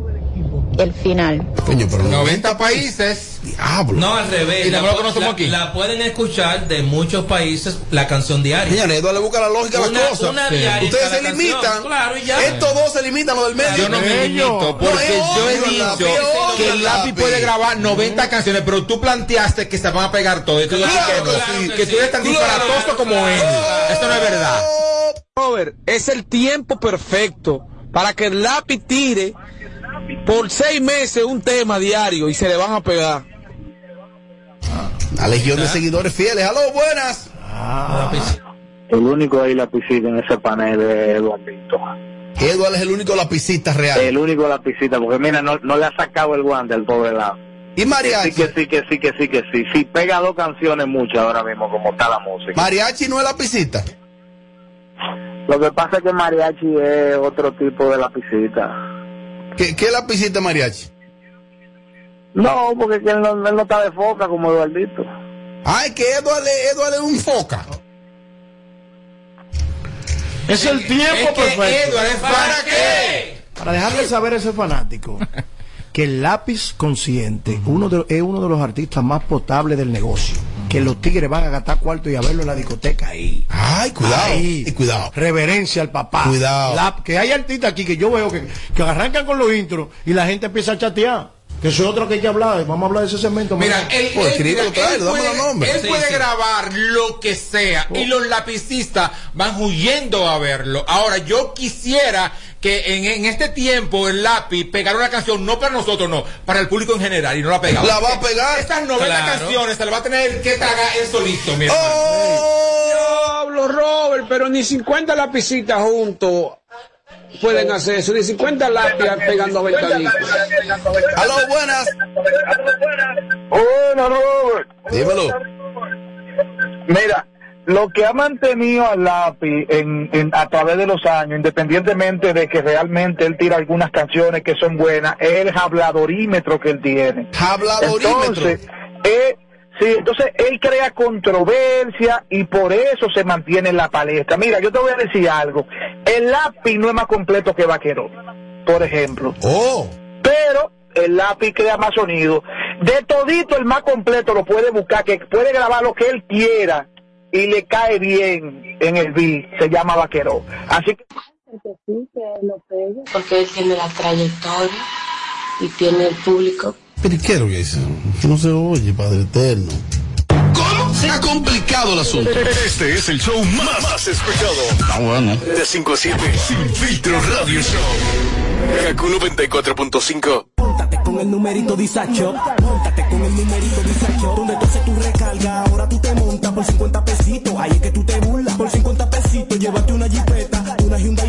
Speaker 18: el final.
Speaker 9: Coño, pero
Speaker 14: 90 países.
Speaker 9: Diablo.
Speaker 12: No, al revés.
Speaker 14: Y
Speaker 12: La,
Speaker 14: nosotros no somos
Speaker 12: la-
Speaker 14: aquí.
Speaker 12: la pueden escuchar de muchos países la canción diaria.
Speaker 9: Señores, le busca la lógica a las cosas. Ustedes se
Speaker 12: canción.
Speaker 9: limitan.
Speaker 12: Claro, y ya.
Speaker 9: Estos dos se limitan, lo del medio.
Speaker 14: Yo no me limito, porque
Speaker 9: No,
Speaker 14: yo he dicho que el lápiz puede grabar 90 canciones, pero tú planteaste que se van a pegar. Y tú
Speaker 9: Claro
Speaker 14: que no,
Speaker 9: que sí.
Speaker 14: que tú eres tan
Speaker 9: Claro,
Speaker 14: disparatoso como él. Esto no es verdad.
Speaker 19: Robert, es el tiempo perfecto para que el lápiz tire por seis meses un tema diario y se le van a pegar.
Speaker 9: La legión de seguidores fieles. ¡Aló, buenas!
Speaker 17: El único ahí lapicita en ese panel es Eduardito.
Speaker 9: Eduardo es el único lapicista real.
Speaker 17: El único lapicita, porque mira, no, no le ha sacado el guante al pobre lado.
Speaker 9: ¿Y mariachi?
Speaker 17: Sí, que sí, que sí, que sí, que sí. Sí, pega dos canciones muchas ahora mismo, como está la música.
Speaker 9: Mariachi no es lapicista.
Speaker 17: Lo que pasa es que mariachi es otro tipo de lapicita.
Speaker 9: ¿Qué, qué lapicista es mariachi?
Speaker 17: No, porque él no, él no está de foca como Eduardito.
Speaker 9: Ay, que Eduardo, Eduardo es un foca.
Speaker 13: Es el tiempo
Speaker 14: Es que
Speaker 13: perfecto.
Speaker 14: Edward, ¿es para qué?
Speaker 13: Para dejarle saber a ese fanático que el lápiz consciente uno de- es uno de los artistas más potables del negocio. Que los tigres van a gastar cuarto y a verlo en la discoteca ahí.
Speaker 9: Ay, cuidado.
Speaker 13: Ahí.
Speaker 9: Y cuidado.
Speaker 13: Reverencia al papá.
Speaker 9: Cuidado.
Speaker 13: La- que hay artistas aquí que yo veo que, que arrancan con los intros y la gente empieza a chatear. Que eso es otro que hay que hablar. Vamos a hablar de ese segmento.
Speaker 14: Mira, él,
Speaker 9: Pues
Speaker 14: él- mira, él puede, él
Speaker 13: Sí,
Speaker 14: puede
Speaker 13: sí.
Speaker 14: grabar lo que sea y los lapicistas van huyendo a verlo. Ahora, yo quisiera que en, en este tiempo el lápiz pegara una canción, no para nosotros, no, para el público en general, y no la ha pegado.
Speaker 9: La va a pegar.
Speaker 14: Estas 90
Speaker 9: Claro.
Speaker 14: canciones se las va a tener que tragar él solito, mi hermano.
Speaker 19: Diablo, Robert, pero ni 50 lapicitas juntos pueden hacer eso, ni 50 lápices pegando ventanitas.
Speaker 9: Aló, buenas.
Speaker 17: Robert.
Speaker 9: Dímelo.
Speaker 17: Mira, lo que ha mantenido al lápiz en, en- a través de los años, independientemente de que realmente él tira algunas canciones que son buenas, es el habladorímetro que él tiene.
Speaker 9: Habladorímetro.
Speaker 17: Entonces, eh, sí, entonces él crea controversia y por eso se mantiene en la palestra. Mira, yo te voy a decir algo. El lápiz no es más completo que Vaqueró, por ejemplo.
Speaker 9: Oh.
Speaker 17: Pero el lápiz crea más sonido. De todito el más completo lo puede buscar, que puede grabar lo que él quiera y le cae bien en el beat. Se llama Vaqueró. Así que
Speaker 20: porque él tiene la trayectoria y tiene el público.
Speaker 9: Pero ¿y qué es lo que dice? No se oye, Padre Eterno.
Speaker 7: ¿Cómo? Se ha complicado el asunto.
Speaker 6: Este es el show más, más escuchado.
Speaker 7: Ah, bueno.
Speaker 6: De 5 a 7. Sin filtro radio show. Kaku 94.5.
Speaker 21: Móntate con el numerito disacho. Móntate con el numerito disacho. Donde tú haces tu recarga, ahora tú te montas por 50 pesitos. Ahí es que tú te burlas. Por 50 pesitos, llévate una jipeta, una Hyundai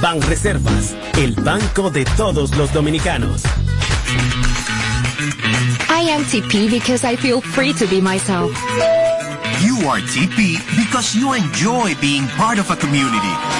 Speaker 1: Banreservas, el banco de todos los dominicanos.
Speaker 22: I am TP because I feel free to be myself.
Speaker 23: You are TP because you enjoy being part of a community.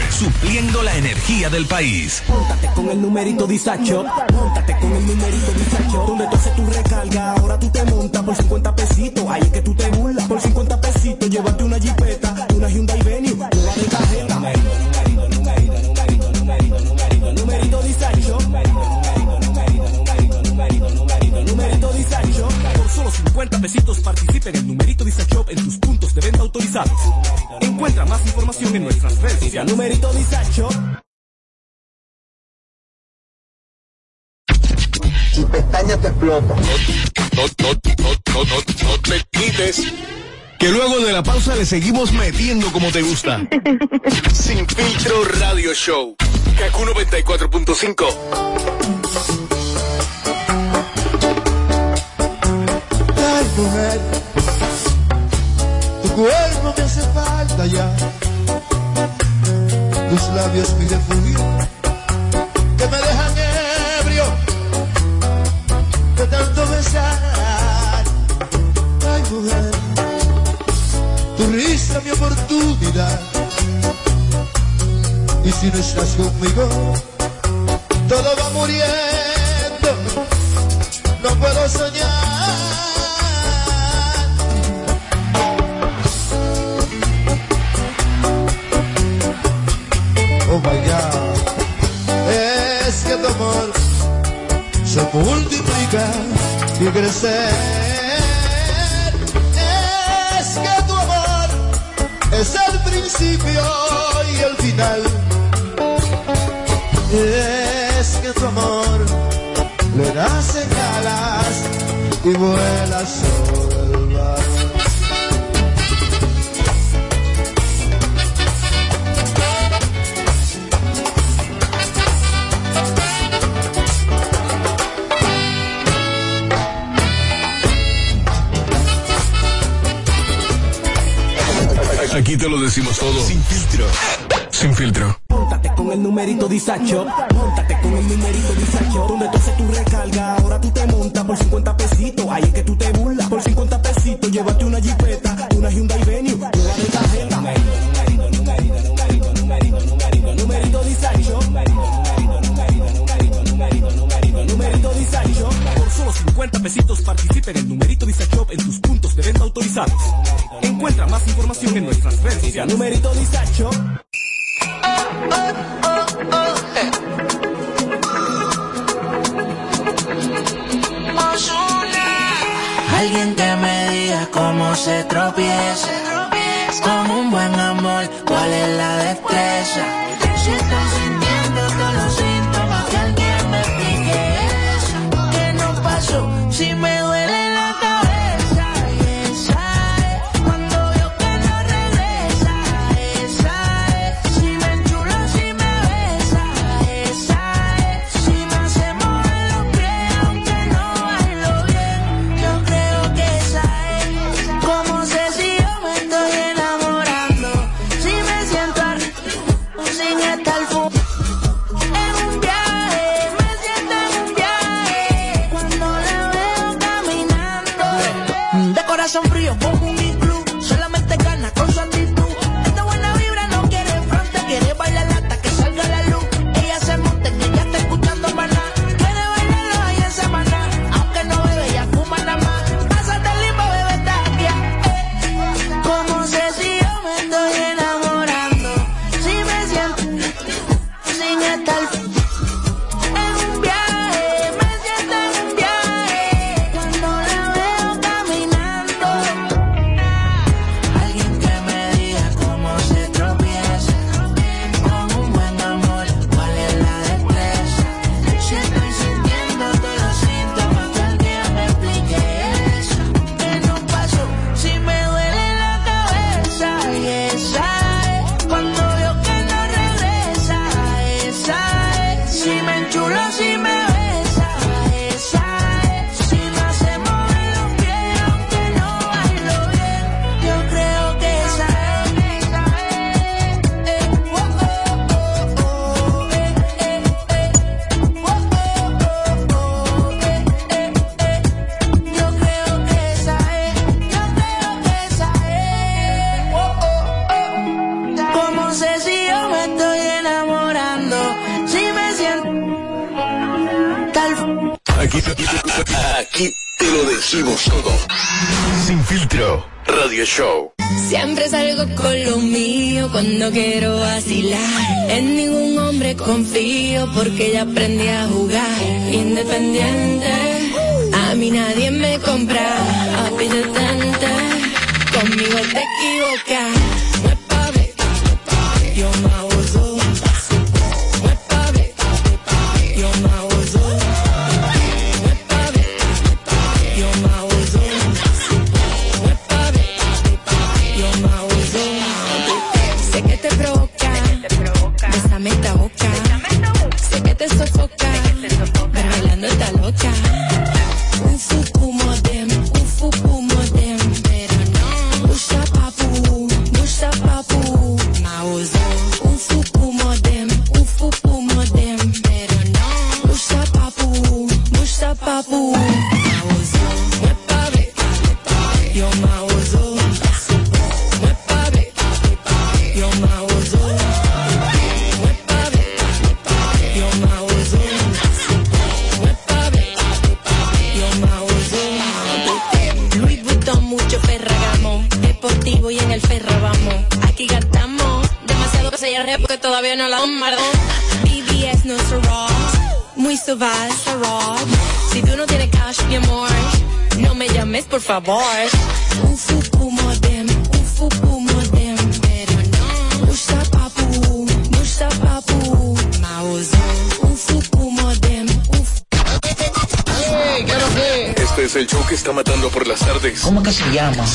Speaker 24: Supliendo la energía del país.
Speaker 21: Móntate con el numerito disacho. Móntate con el numerito disacho. Donde tú haces tu recarga, ahora tú te montas por 50 pesitos. Ahí es que tú te burlas. Por 50 pesitos, llévate una jipeta, una Hyundai Venue, una de tarjeta. Numerito, numerito, numerito, numerito, numerito, numerito, disacho. Numerito disacho. Por solo 50 pesitos participa en el numerito disacho en tus puntos de venta autorizados. Encuentra más información en nuestras redes sociales. Numerito disacho.
Speaker 17: Si pestañas te explota.
Speaker 6: No, no, no, no, no, no te quites. Que luego de la pausa le seguimos metiendo como te gusta. <laughs> Sin filtro radio show. Kaku 94.5.
Speaker 11: Cuerpo me hace falta ya. Tus labios mi refugio, que me dejan ebrio de tanto besar. Ay, mujer, tu risa mi oportunidad. Y si no estás conmigo, todo va muriendo. No puedo soñar. oh my Es que tu amor se multiplica y crecer. Es que tu amor es el principio y el final. Es que tu amor le nace alas y vuela sobre.
Speaker 6: Aquí te lo decimos todo. Sin filtro. Sin filtro.
Speaker 21: Póntate con el numerito disacho. Póntate con el numerito disacho. Donde tú haces tu recarga, ahora tú te montas por 50 pesitos. Ahí es que tú te burlas. Por 50 pesitos, llévate una jipeta, una Hyundai Venue, llévate la gema. Numerito, numerito, numerito, numerito, numerito, numerito disacho. Numerito Disacho. Por solo 50 pesitos participa en el numerito Disacho en tus puntos de venta autorizados. En encuentra más información en nuestras redes sociales. Numerito disacho.
Speaker 8: Alguien que me diga cómo se tropieza. Con un buen amor, cuál es la destreza.
Speaker 25: son fríos, pongo conmigo te equivocas. No es pa' ver, no es pa' ver. Yo me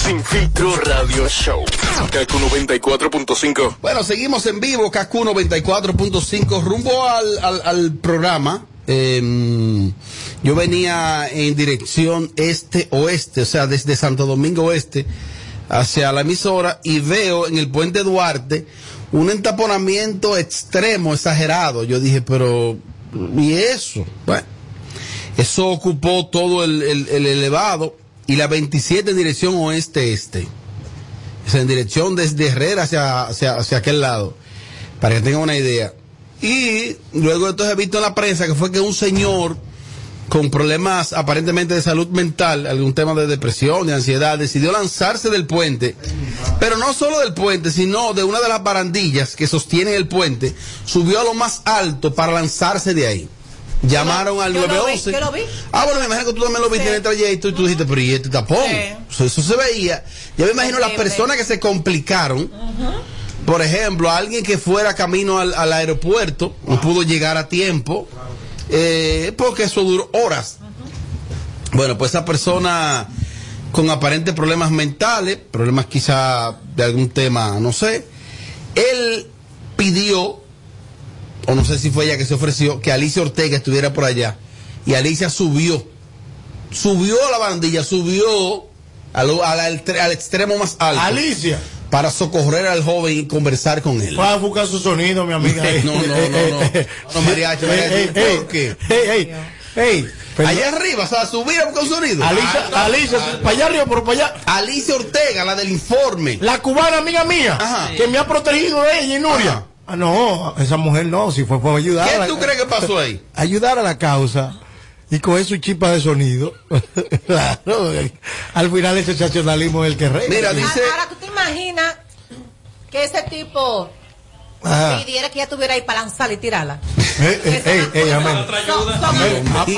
Speaker 6: Sin filtro radio show. Kaku 94.5.
Speaker 9: Bueno, seguimos en vivo, KQ 94.5, rumbo al, al, al programa. Eh, yo venía en dirección este-oeste, o sea, desde Santo Domingo Oeste hacia la emisora y veo en el puente Duarte un entaponamiento extremo, exagerado. Yo dije, pero, ¿y eso? Bueno, eso ocupó todo el- el elevado y la 27 en dirección oeste-este. Sea, en dirección desde Herrera hacia, hacia, hacia aquel lado, para que tengan una idea. Y luego entonces he visto en la prensa que fue que un señor con problemas aparentemente de salud mental, algún tema de depresión, de ansiedad, decidió lanzarse del puente, pero no solo del puente, sino de una de las barandillas que sostienen el puente, subió a lo más alto para lanzarse de ahí. Llamaron al
Speaker 15: yo lo vi,
Speaker 9: 911.
Speaker 15: yo lo vi.
Speaker 9: Ah, bueno, me imagino que tú también lo viste en el trayecto y tú dijiste, pero ¿y este tapón? Sea, eso se veía. Yo me imagino las personas que se complicaron. Por ejemplo, alguien que fuera camino al, al aeropuerto no pudo llegar a tiempo eh, porque eso duró horas. Bueno, pues esa persona con aparentes problemas mentales, problemas quizá de algún tema, no sé, él pidió, o no sé si fue ella que se ofreció, que Alicia Ortega estuviera por allá. Y Alicia subió, subió a la bandilla, subió al, al extremo más alto.
Speaker 13: Alicia.
Speaker 9: Para socorrer al joven y conversar con él.
Speaker 13: Va a buscar su sonido, mi amiga. <laughs>
Speaker 9: No, no, no, no. <laughs> No, mariachi, mariachi, ¿por qué?
Speaker 13: ey, ey, ey, perdón.
Speaker 9: Allá arriba, o sea, subir a buscar un sonido.
Speaker 13: Alicia,
Speaker 9: Ah,
Speaker 13: Alicia, para allá arriba, por para allá.
Speaker 9: Alicia Ortega, la del informe.
Speaker 13: La cubana amiga mía,
Speaker 9: Ajá.
Speaker 13: que me ha protegido de ella y Nuria. Ah, no, esa mujer no, si fue por ayudar.
Speaker 9: ¿Qué
Speaker 13: a la-
Speaker 9: tú crees que pasó ahí? <laughs>
Speaker 13: Ayudar a la causa y con su chispa de sonido. <laughs> claro, al final el sensacionalismo es el que reina.
Speaker 9: Mira, dice-
Speaker 15: Ahora, ¿tú te imaginas que ese tipo
Speaker 13: Ajá.
Speaker 15: pidiera que ella estuviera ahí para lanzarla y tirarla?
Speaker 13: Ey, ey, ey, ey, Amelia.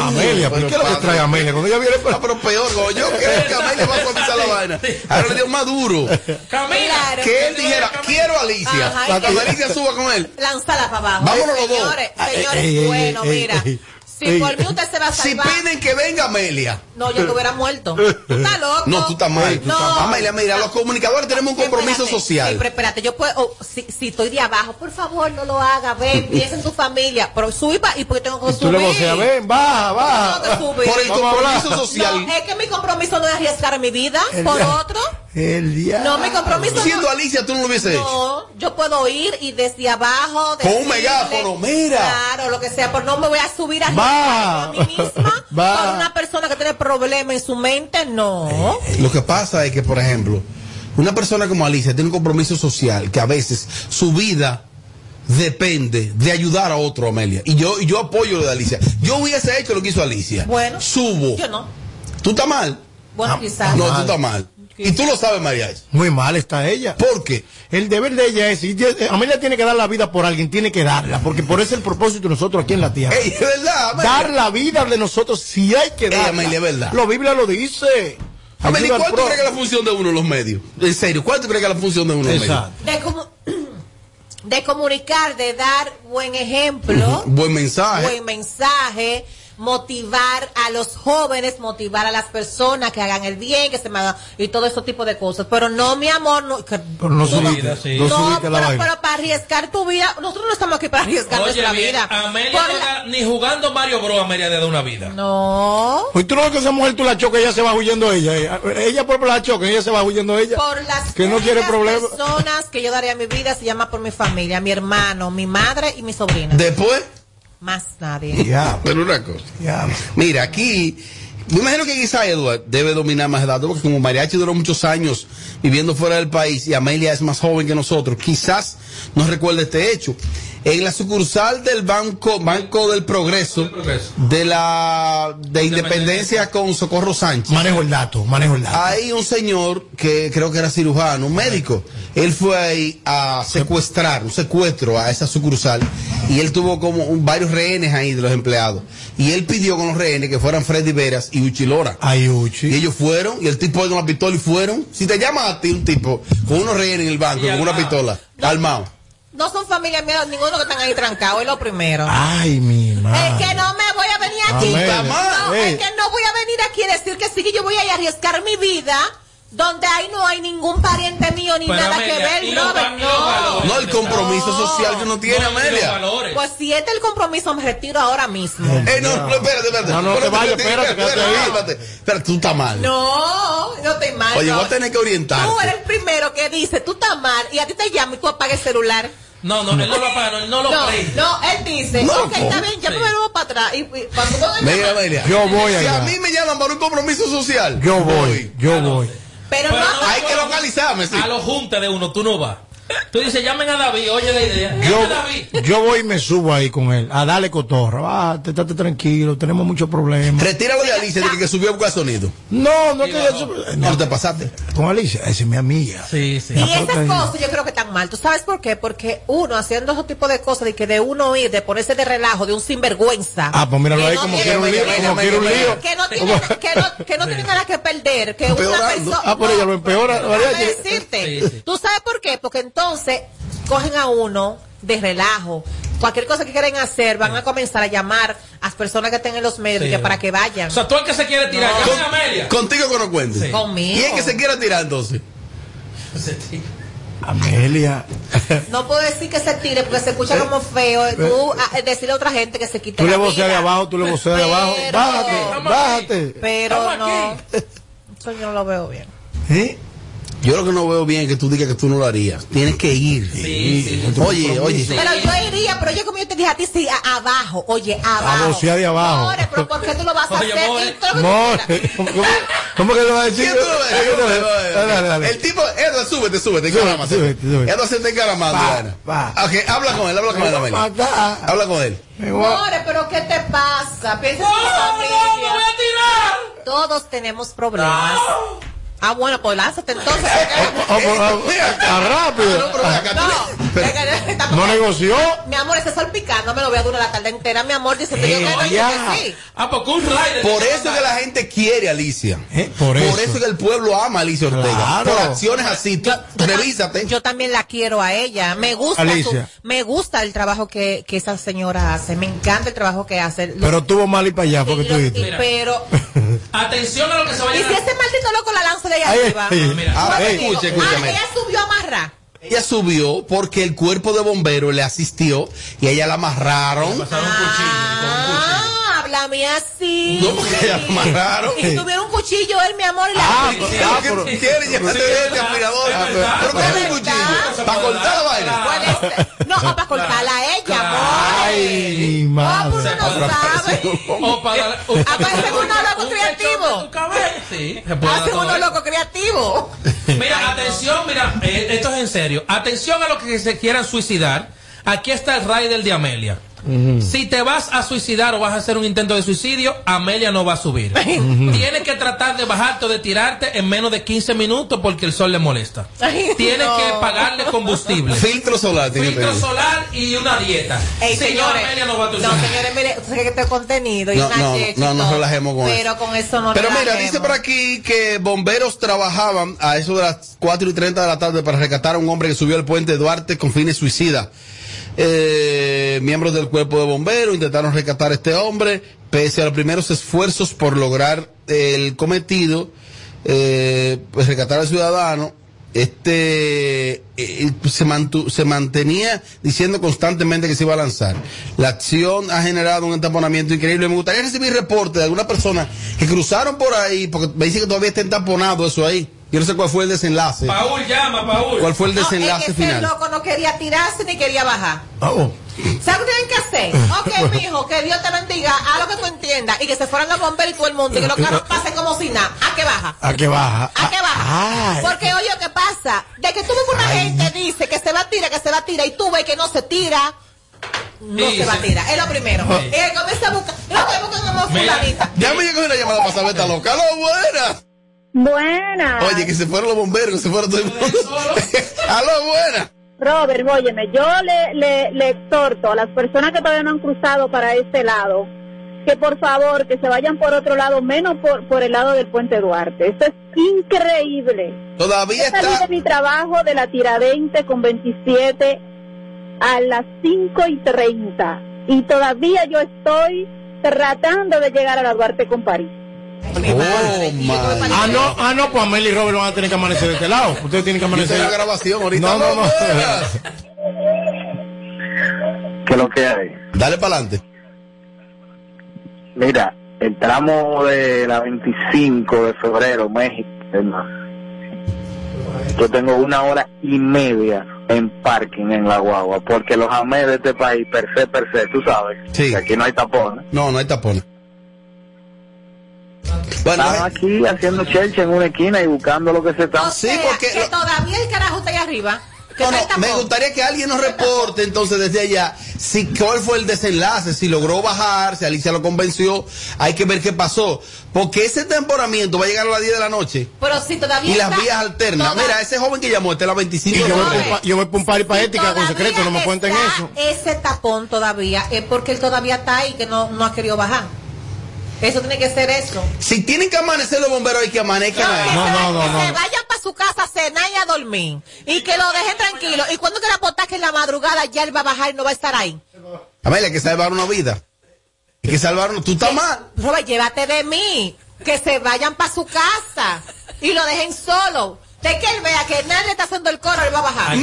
Speaker 13: Amelia, ¿pero qué es lo que trae Amelia? Cuando ella viene
Speaker 9: Ah, pero peor, como yo creo que <laughs> Amelia va a suavizar la vaina. Ahora le dio más duro.
Speaker 15: Claro.
Speaker 9: Que él dijera, quiero a Alicia.
Speaker 15: Ajá, que-
Speaker 9: Alicia suba con él.
Speaker 15: Lánzala para abajo.
Speaker 9: Vámonos los dos.
Speaker 15: Señores,
Speaker 9: Ay,
Speaker 15: señores, bueno, mira. Si por mí usted se va a
Speaker 9: Si
Speaker 15: salvar.
Speaker 9: piden que venga Amelia.
Speaker 15: No, yo te hubiera muerto. Tú estás loco.
Speaker 9: No, tú estás mal.
Speaker 15: No.
Speaker 9: Amelia, mira, los comunicadores tenemos un compromiso
Speaker 15: Espérate,
Speaker 9: social.
Speaker 15: Sí, pero espérate, yo puedo, oh, si, si estoy de abajo, por favor, no lo haga, ven, <laughs> piensa en tu familia, pero subí pa- y porque tengo que
Speaker 13: Tú
Speaker 15: subir.
Speaker 13: le voceas, ven, baja, baja.
Speaker 15: Tengo que subir.
Speaker 9: Por el compromiso social.
Speaker 15: No, es que mi compromiso no es arriesgar mi vida
Speaker 13: El
Speaker 15: por
Speaker 13: día-
Speaker 15: otro.
Speaker 13: El día.
Speaker 15: No, mi compromiso
Speaker 9: Siendo
Speaker 15: no.
Speaker 9: Alicia, tú no lo hubiese hecho.
Speaker 15: No, yo puedo ir y desde abajo.
Speaker 9: Con un megáfono, mira.
Speaker 15: Claro, lo que sea, pero no me voy a subir a
Speaker 13: Va.
Speaker 15: a mí misma
Speaker 13: Va.
Speaker 15: por una persona que tiene problemas en su mente, no.
Speaker 9: Lo que pasa es que, por ejemplo, una persona como Alicia tiene un compromiso social que a veces su vida depende de ayudar a otro, Amelia. Y yo, y yo apoyo lo de Alicia. Yo hubiese hecho lo que hizo Alicia.
Speaker 15: Bueno.
Speaker 9: Subo.
Speaker 15: Yo no.
Speaker 9: ¿Tú estás mal?
Speaker 15: Bueno, quizás.
Speaker 9: No, tú estás mal. Y tú lo sabes, María.
Speaker 13: Muy mal está ella.
Speaker 9: ¿Por qué?
Speaker 13: El deber de ella es, y Amelia tiene que dar la vida por alguien, tiene que darla, porque por eso es el propósito de nosotros aquí en la tierra.
Speaker 9: Ey, es verdad, Amelia.
Speaker 13: Dar la vida de nosotros si hay que
Speaker 9: Ey,
Speaker 13: darla.
Speaker 9: Amelia, es verdad.
Speaker 13: La Biblia lo dice.
Speaker 9: Amelia, ¿cuánto
Speaker 13: pro-
Speaker 9: crees que es la función de uno en los medios? En serio, ¿cuánto crees que es la función de uno en los medios?
Speaker 13: Exacto.
Speaker 15: De, comu- de comunicar, de dar buen ejemplo,
Speaker 9: Buen mensaje.
Speaker 15: buen mensaje, motivar a los jóvenes, motivar a las personas que hagan el bien, que se me hagan, y todo ese tipo de cosas. Pero no, mi amor, no, que-
Speaker 13: Pero no
Speaker 15: tú
Speaker 13: subiste,
Speaker 12: sí.
Speaker 13: no
Speaker 15: no,
Speaker 13: subiste la
Speaker 15: pero, para arriesgar tu vida, nosotros no estamos aquí para arriesgar
Speaker 12: Oye,
Speaker 15: nuestra
Speaker 12: bien,
Speaker 15: vida.
Speaker 12: Amelia
Speaker 15: la-
Speaker 12: ni jugando Mario Bros. Amelia le da una vida.
Speaker 15: No,
Speaker 13: Pues tú no ves que esa mujer tú la chocas, ella se va huyendo ella. Ella, ella por la choca, ella se va huyendo ella.
Speaker 15: por las
Speaker 13: Que no quiere
Speaker 15: únicas
Speaker 13: problema.
Speaker 15: personas que yo daría mi vida se llama por mi familia, mi hermano, mi madre y mi sobrina.
Speaker 9: Después,
Speaker 15: Más nadie.
Speaker 13: Ya,
Speaker 9: pero una cosa.
Speaker 13: ya.
Speaker 9: Mira, aquí Me imagino que quizá Edward debe dominar más datos, porque como Mariachi duró muchos años viviendo fuera del país y Amelia es más joven que nosotros, quizás no recuerde este hecho. En la sucursal del Banco, Banco del Progreso, de la de Independencia con Socorro Sánchez.
Speaker 26: Manejo el dato, manejo el dato.
Speaker 9: Hay un señor que creo que era cirujano, un médico. Él fue ahí a secuestrar, un secuestro a esa sucursal. Y él tuvo como un- varios rehenes ahí de los empleados. Y él pidió con los rehenes que fueran Freddy Veras y Uchi Lora.
Speaker 26: Ay, Uchi.
Speaker 9: Y ellos fueron, y el tipo de una pistola y fueron. Si te llama a ti un tipo con unos rehenes en el banco,
Speaker 15: Y
Speaker 9: con una pistola, armado.
Speaker 15: No son familia mía, ninguno que están ahí trancados, es lo primero.
Speaker 26: Ay, mi
Speaker 15: Es
Speaker 26: madre.
Speaker 15: que no me voy a venir aquí.
Speaker 26: Amelia.
Speaker 15: No,
Speaker 26: Ey.
Speaker 15: es que no voy a venir aquí a decir que sí que yo voy a arriesgar mi vida donde ahí no hay ningún pariente mío ni
Speaker 12: Pero,
Speaker 15: nada
Speaker 12: Amelia,
Speaker 15: que ver,
Speaker 12: los valores
Speaker 9: No, el compromiso social que uno tiene, Amelia.
Speaker 15: Pues si este es el compromiso, me retiro ahora mismo.
Speaker 9: Eh, no, no, espérate, espérate.
Speaker 26: No, no te vayas, espérate.
Speaker 9: Espérate, espérate, tú estás mal.
Speaker 15: No, no te mal.
Speaker 9: Oye,
Speaker 15: no.
Speaker 9: voy a tener que orientarte.
Speaker 15: Tú eres el primero que dice, tú estás mal, y a ti te llama y tú apagas el celular.
Speaker 12: No, no, él no lo apaga, no, él no lo
Speaker 15: no,
Speaker 12: prende.
Speaker 15: no, él dice,
Speaker 9: No,
Speaker 15: ok, está bien, ya me vuelvo para atrás. Y, y cuando tú me
Speaker 9: Mira, Amelia.
Speaker 26: Yo voy
Speaker 9: Si
Speaker 26: allá.
Speaker 9: a mí me llaman para un compromiso social.
Speaker 26: Yo voy, yo voy.
Speaker 15: Pero,
Speaker 12: Pero
Speaker 15: no,
Speaker 12: no,
Speaker 9: Hay que localizarme, sí.
Speaker 12: A los juntes de uno, tú no vas. Tú dices, llamen a David, oye la idea.
Speaker 26: Yo,
Speaker 12: a David.
Speaker 26: yo voy y me subo ahí con él. A darle cotorra. Bájate, estate tranquilo. Tenemos muchos problemas.
Speaker 9: Retíralo de Alicia, de que, que subió a buscar sonido.
Speaker 26: No, no es que yo
Speaker 9: No te pasaste.
Speaker 26: Con Alicia, esa es mi amiga.
Speaker 12: Sí, sí.
Speaker 15: Y esas cosas yo creo que están mal. ¿Tú sabes por qué? Porque uno haciendo ese tipo de cosas, de que de uno ir, de ponerse de relajo, de un sinvergüenza.
Speaker 26: Ah, pues míralo
Speaker 15: que
Speaker 26: ahí
Speaker 15: no
Speaker 26: como
Speaker 15: tiene-
Speaker 26: quiere un lío.
Speaker 9: mira,
Speaker 26: Como
Speaker 9: mira,
Speaker 26: quiere un
Speaker 9: mira,
Speaker 26: lío.
Speaker 15: Que no tiene, que no, que no tiene nada que perder, que una persona...
Speaker 26: Ah, pero ella lo empeora,
Speaker 15: decirte.
Speaker 12: Sí, sí.
Speaker 15: ¿Tú sabes por qué? Porque entonces cogen a uno de relajo. Cualquier cosa que quieren hacer, van a comenzar a llamar a las personas que estén en los medios
Speaker 12: Sí.
Speaker 15: y que para que vayan.
Speaker 12: O sea, tú el que se quiere tirar,
Speaker 15: No.
Speaker 12: a Amelia.
Speaker 9: Contigo que no cuentes.
Speaker 12: Sí.
Speaker 15: Conmigo.
Speaker 9: ¿Y que se quiera tirar entonces?
Speaker 26: Amelia.
Speaker 15: No puedo decir que se tire porque se escucha como feo. Tú ah, decirle a otra gente que se quite
Speaker 26: Tú le voceas de abajo, tú le voceas de abajo. Bájate, bájate.
Speaker 15: Pero no. Eso yo no lo veo bien.
Speaker 26: ¿Eh?
Speaker 9: Yo lo que no veo bien es que tú digas que tú no lo harías. Tienes que ir.
Speaker 12: Sí, sí.
Speaker 9: Oye, oye.
Speaker 15: Pero yo iría, pero yo como yo te dije a ti, sí, a- abajo. Oye, abajo.
Speaker 26: A vocear de abajo.
Speaker 15: More, pero ¿por qué tú lo vas a
Speaker 12: Oye,
Speaker 15: hacer?
Speaker 12: more.
Speaker 15: Que.
Speaker 26: ¿Cómo, cómo, cómo que lo va a decir?
Speaker 9: ¿Quién tú lo ves? ¿Quién tú lo ves?
Speaker 26: Dale, dale, dale.
Speaker 9: El tipo, Edward, súbete, súbete,
Speaker 26: Súbete, súbete, súbete.
Speaker 9: Edward se está encaramando,
Speaker 26: Va, va.
Speaker 9: Ok, habla con él, habla con él. Habla con él.
Speaker 26: Me voy a-
Speaker 15: More, pero ¿qué te pasa? Piensa en
Speaker 12: ¡No,
Speaker 15: tu
Speaker 12: no,
Speaker 15: familia.
Speaker 12: me voy a tirar!
Speaker 15: Todos tenemos problemas. Ah, bueno, pues lánzate entonces.
Speaker 26: Oh, oh, oh, Está rápido.
Speaker 9: No,
Speaker 15: No, <laughs>
Speaker 26: negoció.
Speaker 15: Mi amor, ese sol picando me lo voy a durar la tarde entera, mi amor, diciendo yo que no, yo
Speaker 26: ya.
Speaker 15: que sí.
Speaker 12: Ah, porque un.
Speaker 9: Por eso es que la gente quiere a Alicia.
Speaker 26: Eh, por eso.
Speaker 9: es que el pueblo ama a Alicia Ortega.
Speaker 26: Claro.
Speaker 9: Por acciones así. Tú, revísate.
Speaker 15: Yo también la quiero a ella. Me gusta me gusta el trabajo que, que esa señora hace. Me encanta el trabajo que hace. Lo-
Speaker 26: Pero tuvo mal y para allá, porque tú dijiste.
Speaker 15: pero
Speaker 12: Atención a lo que se
Speaker 15: y
Speaker 12: vaya
Speaker 15: si ese maldito loco la lanza de ahí
Speaker 26: Ay,
Speaker 15: arriba.
Speaker 26: ay,
Speaker 12: mira.
Speaker 9: Ah,
Speaker 15: ah, ella subió a amarrar.
Speaker 9: Ella subió porque el cuerpo de bomberos le asistió y a ella la amarraron.
Speaker 12: Pasaron un cuchillo. con un cuchillo.
Speaker 15: Ah, así.
Speaker 9: No, porque ella la amarraron.
Speaker 15: Y si tuviera un cuchillo él, mi amor, y la
Speaker 26: Ah,
Speaker 9: ¿Qué
Speaker 26: pues, ah, pero-
Speaker 9: quiere de este
Speaker 12: verdad.
Speaker 9: ¿Para cortar la vaina?
Speaker 15: No, o para cortarla a ella, amor.
Speaker 26: Ay, mi
Speaker 15: Ah, pues
Speaker 26: madre.
Speaker 15: uno no sabe.
Speaker 12: O para darle- un-
Speaker 15: Aparece uno loco creativo.
Speaker 12: Sí,
Speaker 15: Hace uno loco creativo.
Speaker 12: Mira, atención, mira, eh, esto es en serio. Atención a los que se quieran suicidar. Aquí está el rider de Amelia. Si te vas a suicidar o vas a hacer un intento de suicidio, Amelia no va a subir. <laughs> Tienes que tratar de bajarte o de tirarte en menos de 15 minutos porque el sol le molesta.
Speaker 15: Ay,
Speaker 12: Tienes
Speaker 15: no.
Speaker 12: que pagarle combustible. <laughs>
Speaker 9: Filtro solar
Speaker 12: Filtro solar y una dieta.
Speaker 15: Ey,
Speaker 12: Si no,
Speaker 15: señores,
Speaker 12: Amelia no va a
Speaker 15: no, señores, mire, usted que este contenido y
Speaker 9: No,
Speaker 15: una
Speaker 9: no, no, no relajemos con
Speaker 15: Pero
Speaker 9: eso.
Speaker 15: con eso no
Speaker 9: Pero mira, dice por aquí que bomberos trabajaban a eso de las 4 y 30 de la tarde para rescatar a un hombre que subió al puente Duarte con fines suicidas. Eh, miembros del cuerpo de bomberos intentaron rescatar a este hombre, pese a los primeros esfuerzos por lograr el cometido, eh, pues rescatar al ciudadano. Este eh, se, mantu- se mantenía diciendo constantemente que se iba a lanzar. La acción ha generado un entaponamiento increíble. Me gustaría recibir reporte de alguna persona que cruzaron por ahí, porque me dice que todavía está entaponado eso ahí. Yo no sé cuál fue el desenlace.
Speaker 12: Paul llama, Paul.
Speaker 9: ¿Cuál fue el
Speaker 15: No, es
Speaker 9: desenlace
Speaker 15: que ese
Speaker 9: final?
Speaker 15: loco no quería tirarse ni quería bajar.
Speaker 26: Oh,
Speaker 15: ¿Sabes qué tienen que hacer? <laughs> Ok, mijo, que Dios te bendiga, haz lo que tú entiendas y que se fueran los bomberos y todo el mundo y que los carros pasen como si nada. ¿A qué baja?
Speaker 13: ¿A qué baja?
Speaker 15: ¿A qué baja?
Speaker 13: Ay.
Speaker 15: Porque oye, ¿qué pasa? De que tú ves que una gente dice que se va a tirar, que se va a tirar y tú ves que no se tira, no
Speaker 9: Sí,
Speaker 15: se va a
Speaker 9: sí.
Speaker 15: tirar. Es lo primero. Y él comienza a buscar, lo que buscan como fulanita.
Speaker 9: Ya me llegó una llamada para saber esta loca. ¡Aló, buenas!
Speaker 27: Buena.
Speaker 9: Oye, que se fueron los bomberos, que se fueron todo el mundo. <laughs> ¡Aló, buenas!
Speaker 27: Robert, óyeme, yo le, le, le exhorto a las personas que todavía no han cruzado para este lado que por favor que se vayan por otro lado, menos por, por el lado del puente Duarte. Esto es increíble.
Speaker 9: Todavía
Speaker 27: Yo salí
Speaker 9: está.
Speaker 27: de mi trabajo de la tira 20 con 27 a las 5 y 30 y todavía yo estoy tratando de llegar a la Duarte con París.
Speaker 13: Ah, no, ah, no, pues Amelia y Robert van a tener que amanecer de este lado. Ustedes tienen que amanecer.
Speaker 9: Tengo grabación ahorita.
Speaker 13: No, no, no.
Speaker 28: ¿Qué es lo que hay?
Speaker 9: Dale para adelante.
Speaker 28: Mira, el tramo de la 25 de febrero, México. Yo tengo una hora y media en parking en la guagua, porque los amé de este país, per se, per se, tú sabes,
Speaker 9: Sí.
Speaker 28: que aquí no hay tapones.
Speaker 9: No, no hay tapones. Bueno,
Speaker 28: Están aquí haciendo chelcha en una esquina y buscando lo que se está...
Speaker 15: O sea, que todavía el carajo está ahí arriba.
Speaker 9: No, no, me gustaría que alguien nos reporte entonces desde allá si cuál fue el desenlace, si logró bajar, si Alicia lo convenció, hay que ver qué pasó, porque ese temporamiento va a llegar a las 10 de la noche
Speaker 15: Pero si todavía
Speaker 9: y las vías alternas.
Speaker 15: toda-
Speaker 9: Mira, ese joven que llamó, este es la 25
Speaker 13: Y yo
Speaker 9: de
Speaker 13: voy por un
Speaker 9: febrero.
Speaker 13: pa- yo voy por un party para ética con secreto, no me cuenten eso.
Speaker 15: Ese tapón todavía es porque él todavía está ahí que no, no ha querido bajar. Eso tiene que ser eso.
Speaker 9: Si tienen que amanecer los bomberos, hay que amanezcan ahí.
Speaker 15: que se vayan para su casa a cenar y a dormir. Y que lo dejen tranquilo. Y cuando quiera aportar que en la madrugada ya él va a bajar y no va a estar ahí.
Speaker 9: Amelia, hay que salvar una vida. Hay que salvar una. Tú estás mal.
Speaker 15: Robert, llévate de mí. Que se vayan para su casa. Y lo dejen solo. De que él vea que nadie está haciendo el coro, él va a bajar.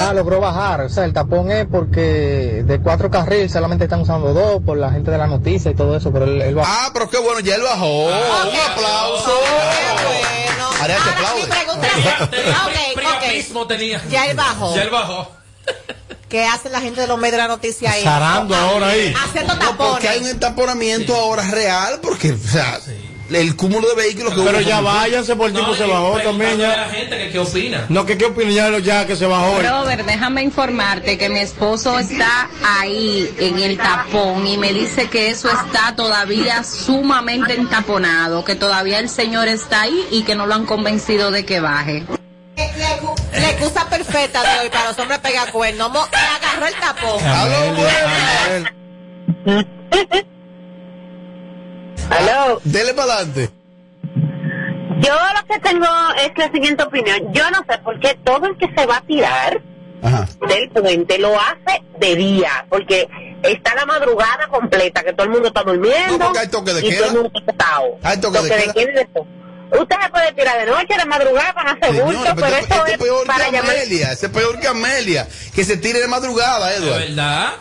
Speaker 29: Ah, logró bajar. O sea, el tapón es porque de cuatro carriles solamente están usando dos por la gente de la noticia y todo eso, pero él, él bajó.
Speaker 9: Ah, pero qué bueno, ya él bajó. Un aplauso. Ariel, te aplaude. <laughs>
Speaker 12: Priapismo tenía.
Speaker 15: Ya él bajó.
Speaker 12: Ya él bajó.
Speaker 15: ¿Qué hacen la gente de los medios de la noticia ahí?
Speaker 9: Zarando ahora ahí.
Speaker 15: Haciendo
Speaker 9: No,
Speaker 15: tapones.
Speaker 9: porque hay un entaponamiento ahora real, porque, o sea, el cúmulo de vehículos que
Speaker 13: Pero
Speaker 9: hubo-
Speaker 13: ya váyanse, por el tipo se bajó también ya.
Speaker 12: gente que qué opina.
Speaker 13: No, que qué opina ya, ya que se bajó.
Speaker 30: Robert, déjame informarte que mi esposo está ahí en el tapón y me dice que eso está todavía sumamente entaponado, que todavía el señor está ahí y que no lo han convencido de que baje.
Speaker 15: La excusa perfecta de hoy para los hombres pegar cuernos. Mo- Me agarró el tapón. <laughs>
Speaker 9: Aló. Dele para adelante.
Speaker 27: Yo lo que tengo es la siguiente opinión. Yo no sé por qué todo el que se va a tirar del puente lo hace de día, porque está la madrugada completa, que todo el mundo está durmiendo.
Speaker 9: No, porque hay toque de
Speaker 27: y
Speaker 9: queda.
Speaker 27: todo el mundo está.
Speaker 9: Hay toque de queda.
Speaker 27: de. Usted se puede tirar de noche, de madrugada, para no hacer
Speaker 9: Señora,
Speaker 27: bulto, pero eso
Speaker 9: este
Speaker 27: es
Speaker 9: peor que
Speaker 27: para llamar...
Speaker 9: Amelia, ese es peor que Amelia, que se tire de madrugada, Edward.
Speaker 12: verdad?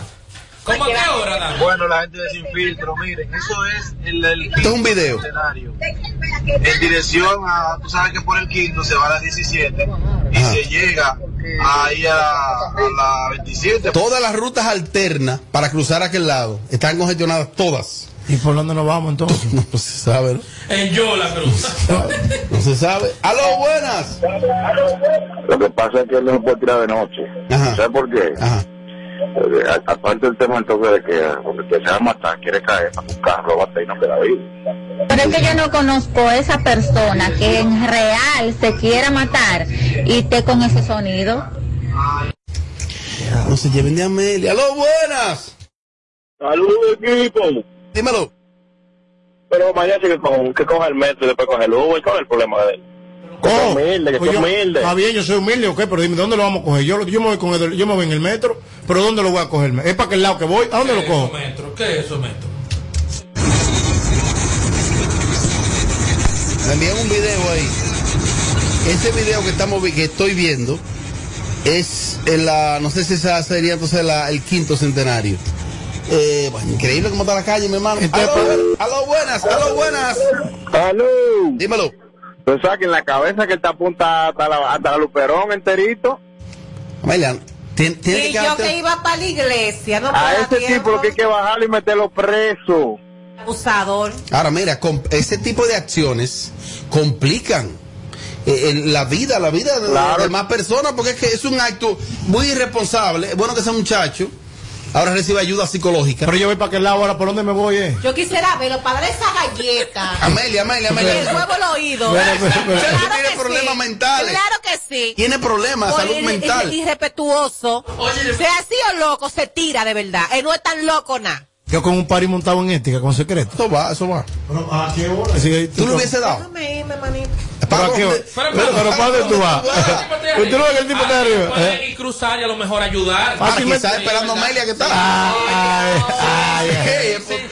Speaker 12: ¿Cómo a qué hora?
Speaker 16: Bueno, la gente de Sin Filtro, miren, eso es el, el
Speaker 9: Esto es un video.
Speaker 16: escenario. En dirección a, tú sabes que por el quinto se va a las 17 y se llega ahí a, a la 27.
Speaker 9: Todas las rutas alternas para cruzar a aquel lado están congestionadas todas.
Speaker 13: ¿Y por dónde nos vamos entonces? <laughs>
Speaker 9: No pues, se sabe, ¿no?
Speaker 12: En yo la cruz.
Speaker 9: No se sabe. ¡Aló, buenas!
Speaker 28: Lo que pasa es que él no se puede tirar de noche. ¿Sabes por qué? Porque, a- aparte del tema del toque de queda, porque el que se va a matar, quiere caer para su carro, bate y no queda vivo.
Speaker 27: Pero es que yo no conozco a esa persona que en real se quiera matar y esté con ese sonido.
Speaker 9: No se lleven de Amelia. ¡Aló, buenas!
Speaker 28: Saludos, equipo.
Speaker 9: Dímelo.
Speaker 28: Pero mañana que, con, que coja el metro y después coge el Uber, ¿cuál es el problema de él? Que sea humilde, que
Speaker 13: Pues
Speaker 28: sea
Speaker 13: yo-
Speaker 28: humilde.
Speaker 13: Está bien, yo soy humilde, ok, pero dime, ¿dónde lo vamos a coger? Yo, yo me voy con el- yo me voy en el metro, pero ¿dónde lo voy a coger? ¿Es para aquel lado que voy? ¿A dónde lo cojo?
Speaker 12: Metro, ¿Qué es eso, metro?
Speaker 9: Me envían un video ahí. Ese video que estamos que estoy viendo es en la, no sé si esa sería entonces la- el quinto centenario. Eh, bueno, increíble cómo está la calle, mi hermano. Aló, aló, buenas, aló, buenas.
Speaker 28: Aló.
Speaker 9: Dímelo.
Speaker 28: Tú sabes que en la cabeza que está apunta hasta la, hasta la Luperón enterito.
Speaker 9: Amelia, Tien-
Speaker 15: Y
Speaker 9: que
Speaker 15: yo que iba para la iglesia, no
Speaker 28: A ese
Speaker 15: tiempo.
Speaker 28: tipo lo que hay que bajarlo y meterlo preso.
Speaker 15: Abusador.
Speaker 9: Ahora, mira, com- ese tipo de acciones complican eh, el- la vida, la vida de,
Speaker 28: Claro.
Speaker 9: de más personas, porque es que es un acto muy irresponsable. Es bueno que ese muchacho ahora reciba ayuda psicológica.
Speaker 13: Pero yo voy para aquel lado ahora, ¿por dónde me voy? Eh?
Speaker 15: Yo quisiera verlo para dar esa galleta. <laughs>
Speaker 9: Amelia, Amelia,
Speaker 15: Y
Speaker 9: Amelia.
Speaker 15: el huevo al oído.
Speaker 9: Pero- pero-
Speaker 15: Claro
Speaker 9: tiene
Speaker 15: que
Speaker 9: problemas
Speaker 15: sí.
Speaker 9: mentales.
Speaker 15: Claro que sí.
Speaker 9: Tiene problemas,
Speaker 15: Por
Speaker 9: salud mental.
Speaker 15: ir- Irrespetuoso. sea así o loco, se tira de verdad. Él no es tan loco nada.
Speaker 13: Yo con un pari montado en ética, con secreto.
Speaker 9: Eso va, eso va.
Speaker 13: Pero, ¿a qué hora?
Speaker 9: ¿Tú lo hubiese dado?
Speaker 15: Déjame irme, manito.
Speaker 13: ¿Pero a qué? Pero, pero, ¿para dónde tú vas? ¿Usted no ve que el tipo está arriba?
Speaker 12: Pueden
Speaker 13: ¿Eh?
Speaker 12: ir cruzar y a lo mejor ayudar.
Speaker 9: Ah, quizás esperando Amelia que está.
Speaker 13: Ay, ay,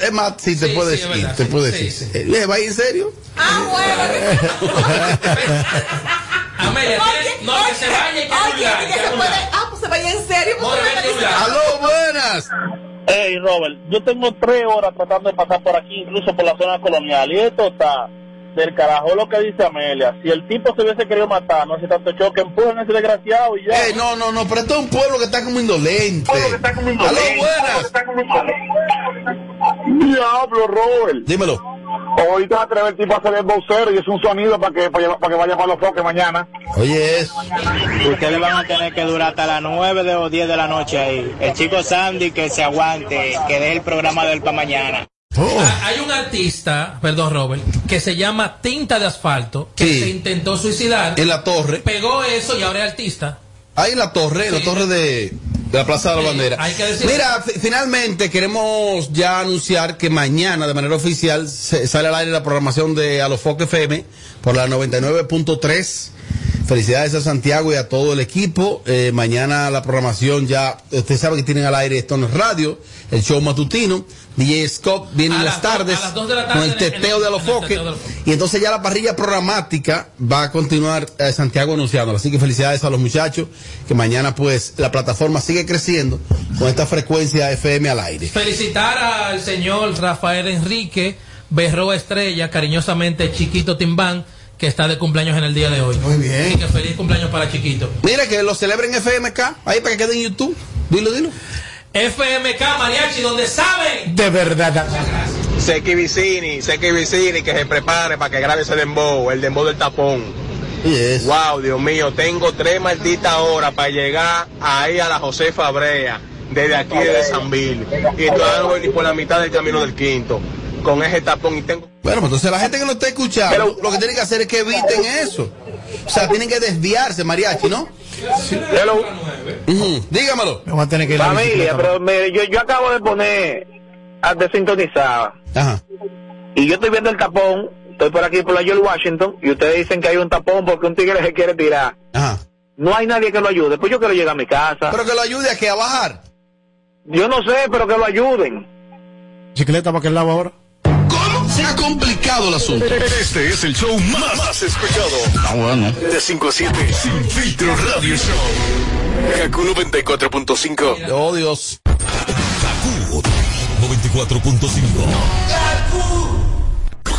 Speaker 9: es- más, sí, te puedes
Speaker 12: sí, es
Speaker 9: ir,
Speaker 12: verdad,
Speaker 9: te
Speaker 12: sí,
Speaker 9: puedes
Speaker 12: sí,
Speaker 9: ir.
Speaker 12: sí.
Speaker 9: Eh, ¿Le va a ir en serio?
Speaker 15: Ah, bueno. <laughs>
Speaker 12: Amelia, no, que se vaya y que
Speaker 15: se puede. Ah, pues se vaya en serio. pues
Speaker 12: More,
Speaker 15: se
Speaker 12: vete a
Speaker 15: vaya-
Speaker 12: burlar.
Speaker 9: ¡Aló, buenas!
Speaker 28: Hey, Robert, yo tengo tres horas tratando de pasar por aquí, incluso por la zona colonial, y esto está del carajo lo que dice Amelia. Si el tipo se hubiese querido matar, no hace tanto choque, empujen a ese desgraciado y ya.
Speaker 9: Eh, no, no, no, pero esto es un pueblo que está como indolente. ¡Aló, buenas!
Speaker 28: Diablo, Robert.
Speaker 9: Dímelo.
Speaker 28: Ahorita va a atrever el tipo a hacer el vocero y es un sonido para que, para, para que vaya para los foques mañana.
Speaker 9: Oye, eso.
Speaker 31: Ustedes van a tener que durar hasta las 9 de o 10 de la noche ahí. El chico Sandy que se aguante, que deje el programa de él para mañana.
Speaker 12: Ah, Hay un artista, perdón Robert, que se llama Tinta de Asfalto, que
Speaker 9: Sí.
Speaker 12: se intentó suicidar,
Speaker 9: En la torre.
Speaker 12: pegó eso y ahora es artista.
Speaker 9: Ahí en la torre, en la torre de, de la Plaza de la
Speaker 12: Sí,
Speaker 9: Bandera.
Speaker 12: hay que.
Speaker 9: Mira, fi- finalmente queremos ya anunciar que mañana, de manera oficial, se- sale al aire la programación de Alofoque FM por la 99.3. Felicidades a Santiago y a todo el equipo. Eh, mañana la programación ya, usted sabe que tienen al aire Stone Radio, el show matutino. DJ Scott viene
Speaker 12: A
Speaker 9: en
Speaker 12: las
Speaker 9: tardes
Speaker 12: a las dos de la
Speaker 9: con
Speaker 12: tarde
Speaker 9: el
Speaker 12: en el-
Speaker 9: teteo
Speaker 12: en
Speaker 9: de
Speaker 12: en el teteo de Alofoque.
Speaker 9: Y entonces ya la parrilla programática va a continuar eh, Santiago anunciándola. Así que felicidades a los muchachos que mañana pues la plataforma sigue creciendo con esta frecuencia FM al aire.
Speaker 12: Felicitar al señor Rafael Enrique Berroa Estrella, cariñosamente Chiquito Timbán, que está de cumpleaños en el día de hoy. Muy bien. Así que feliz cumpleaños para Chiquito.
Speaker 9: Mira que lo celebren FMK, ahí para que quede en YouTube. Dilo, dilo.
Speaker 12: FMK Mariachi, donde saben.
Speaker 13: De verdad.
Speaker 31: Seki Vicini, Seki Vicini, que se prepare para que grabe ese dembow, el dembow del tapón. Wow, Dios mío, tengo tres malditas horas para llegar ahí a la Josefa Brea, desde aquí de San Bill. Y todavía no voy ni por la mitad del camino del quinto, con ese tapón y tengo...
Speaker 9: Bueno, pues entonces la gente que lo está escuchando, lo que tiene que hacer es que eviten eso. O sea, tienen que desviarse, mariachi, ¿no? Ujú, Dígamelo.
Speaker 13: Me voy a tener que ir a la
Speaker 28: Familia, pero mire, yo, yo acabo de poner a desintonizada.
Speaker 9: Ajá.
Speaker 28: Y yo estoy viendo el tapón, estoy por aquí por la George Washington, y ustedes dicen que hay un tapón porque un tigre se quiere tirar.
Speaker 9: Ajá.
Speaker 28: No hay nadie que lo ayude, pues yo quiero llegar a mi casa.
Speaker 9: Pero que lo ayude a que a bajar.
Speaker 28: Yo no sé, pero que lo ayuden.
Speaker 13: Bicicleta para aquel lado ahora.
Speaker 6: Se ha complicado el asunto. Este es el show más, más escuchado. Ah, bueno. De 5 a 7, Sin Filtro Radio Show. Kaku 94.5.
Speaker 9: Oh, Dios.
Speaker 32: 94.5.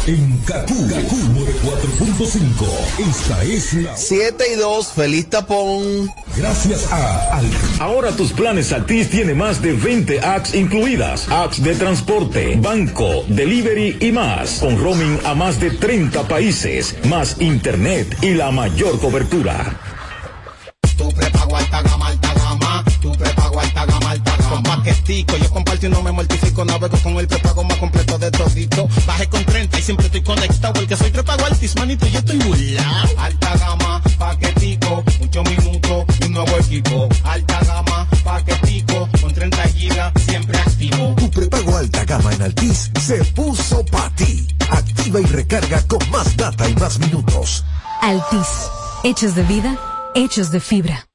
Speaker 32: En Kaku, Kaku 94.5. Esta es la
Speaker 9: 7 y 2, feliz tapón.
Speaker 32: Gracias a Al.
Speaker 24: Ahora tus planes Altis tiene más de 20 apps incluidas. Apps de transporte, banco, delivery y más. Con roaming a más de 30 países. Más internet y la mayor cobertura.
Speaker 33: Tu Con paquetico, yo comparto y no me mortifico. Navego con el prepago más completo de todito. Bajé con 30 y siempre estoy conectado. Porque soy prepago altis, manito, yo estoy burlao. Alta gama, paquetico. Muchos minutos y un nuevo equipo. Alta gama, paquetico. Con 30 gigas, siempre activo.
Speaker 32: Tu prepago alta gama en Altis se puso para ti. Activa y recarga con más data y más minutos.
Speaker 34: Altis. Hechos de vida, hechos de fibra.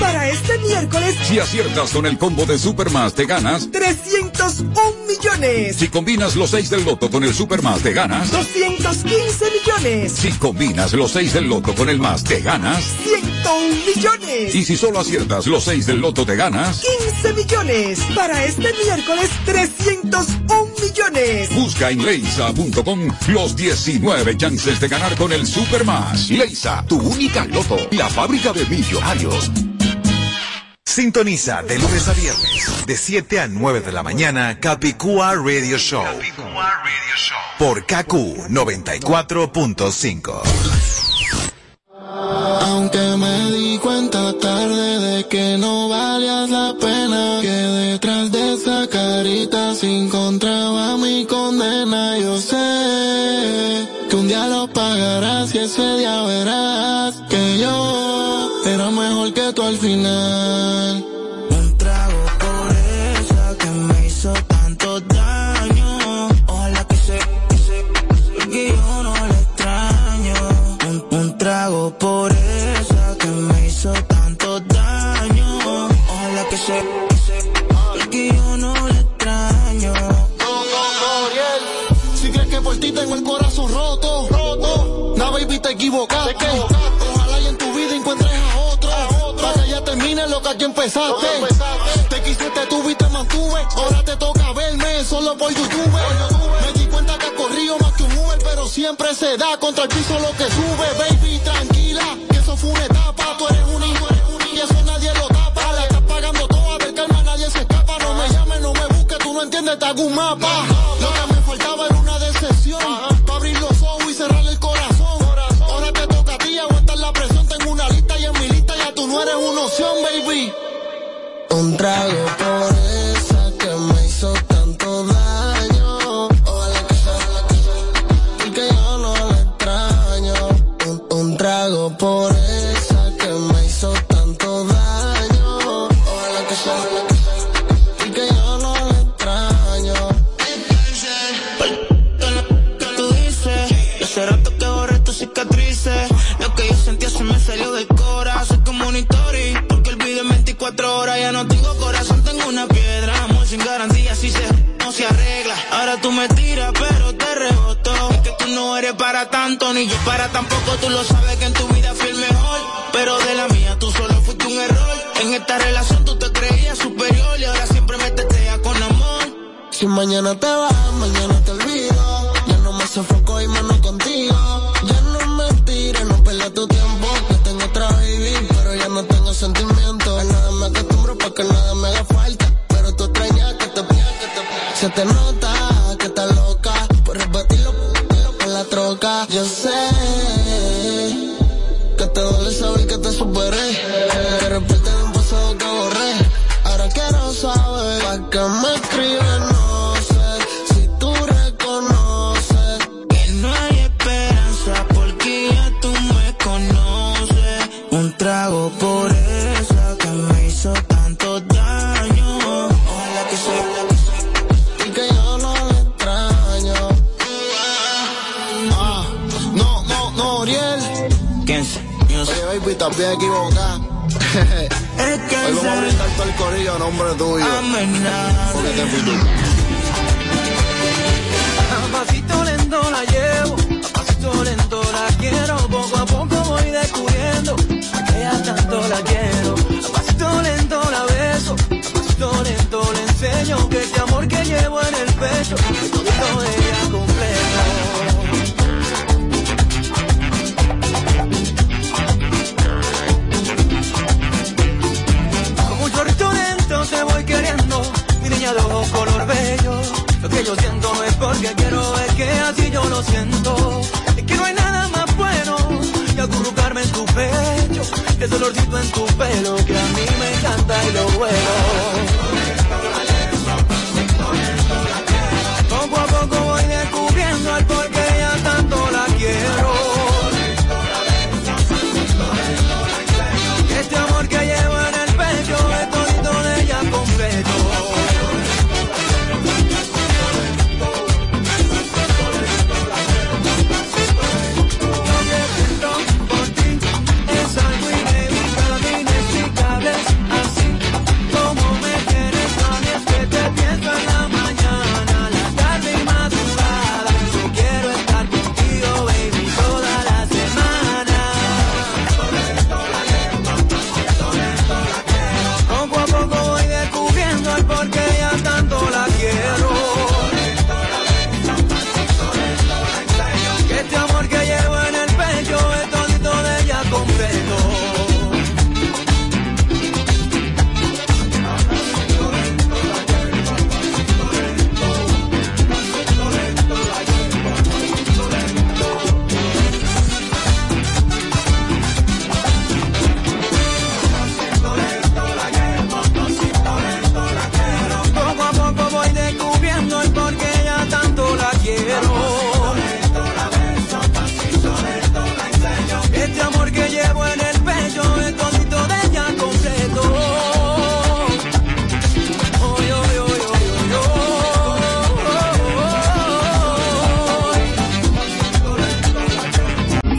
Speaker 35: Para este miércoles,
Speaker 36: Si aciertas con el combo de Supermas, te ganas.
Speaker 35: 301 millones.
Speaker 36: Si combinas los 6 del loto con el Supermas, te ganas.
Speaker 35: 215 millones.
Speaker 36: Si combinas los 6 del loto con el más, te ganas.
Speaker 35: 101 millones.
Speaker 36: Y si solo aciertas los 6 del loto, te ganas.
Speaker 35: 15 millones. Para este miércoles, 301 millones.
Speaker 36: Busca en leisa.com los 19 chances de ganar con el Supermas. Leisa, tu única loto, la fábrica de millonarios.
Speaker 34: Sintoniza de lunes a viernes, de 7 a 9 de la mañana, Capicúa Radio Show. Por KQ 94.5.
Speaker 37: Aunque me di cuenta tarde de que no Ojalá y en tu vida encuentres a otro. Para que ya termine lo que aquí empezaste. Te quise, te tuve y te mantuve. Ahora te toca verme solo por YouTube. Me di cuenta que corrido más que un Uber, pero siempre se da contra el piso lo que sube. Baby, tranquila, que eso fue una etapa. Tú eres un hijo, y eso nadie lo tapa. La estás pagando toda, del calma nadie se escapa. No me llames, no me busques, tú no entiendes, te hago un mapa. Tanto, ni yo para tampoco. Tú lo sabes que en tu vida fui el mejor. Pero de la mía tú solo fuiste un error. En esta relación tú te creías superior y ahora siempre me testeas con amor. Si mañana te vas, mañana te olvido. Ya no me sofoco y mano contigo. Ya no me tires, no pierdas tu tiempo. Que tengo otra baby, pero ya no tengo sentimiento. A nada me acostumbro para que nada me haga falta. Pero tú extrañas que te que te Se te nota
Speaker 38: color bello. Lo que yo siento es porque quiero, es que así yo lo siento. Es que no hay nada más bueno que acurrucarme en tu pecho. Ese olorcito en tu pelo que a mí me encanta y lo vuelo.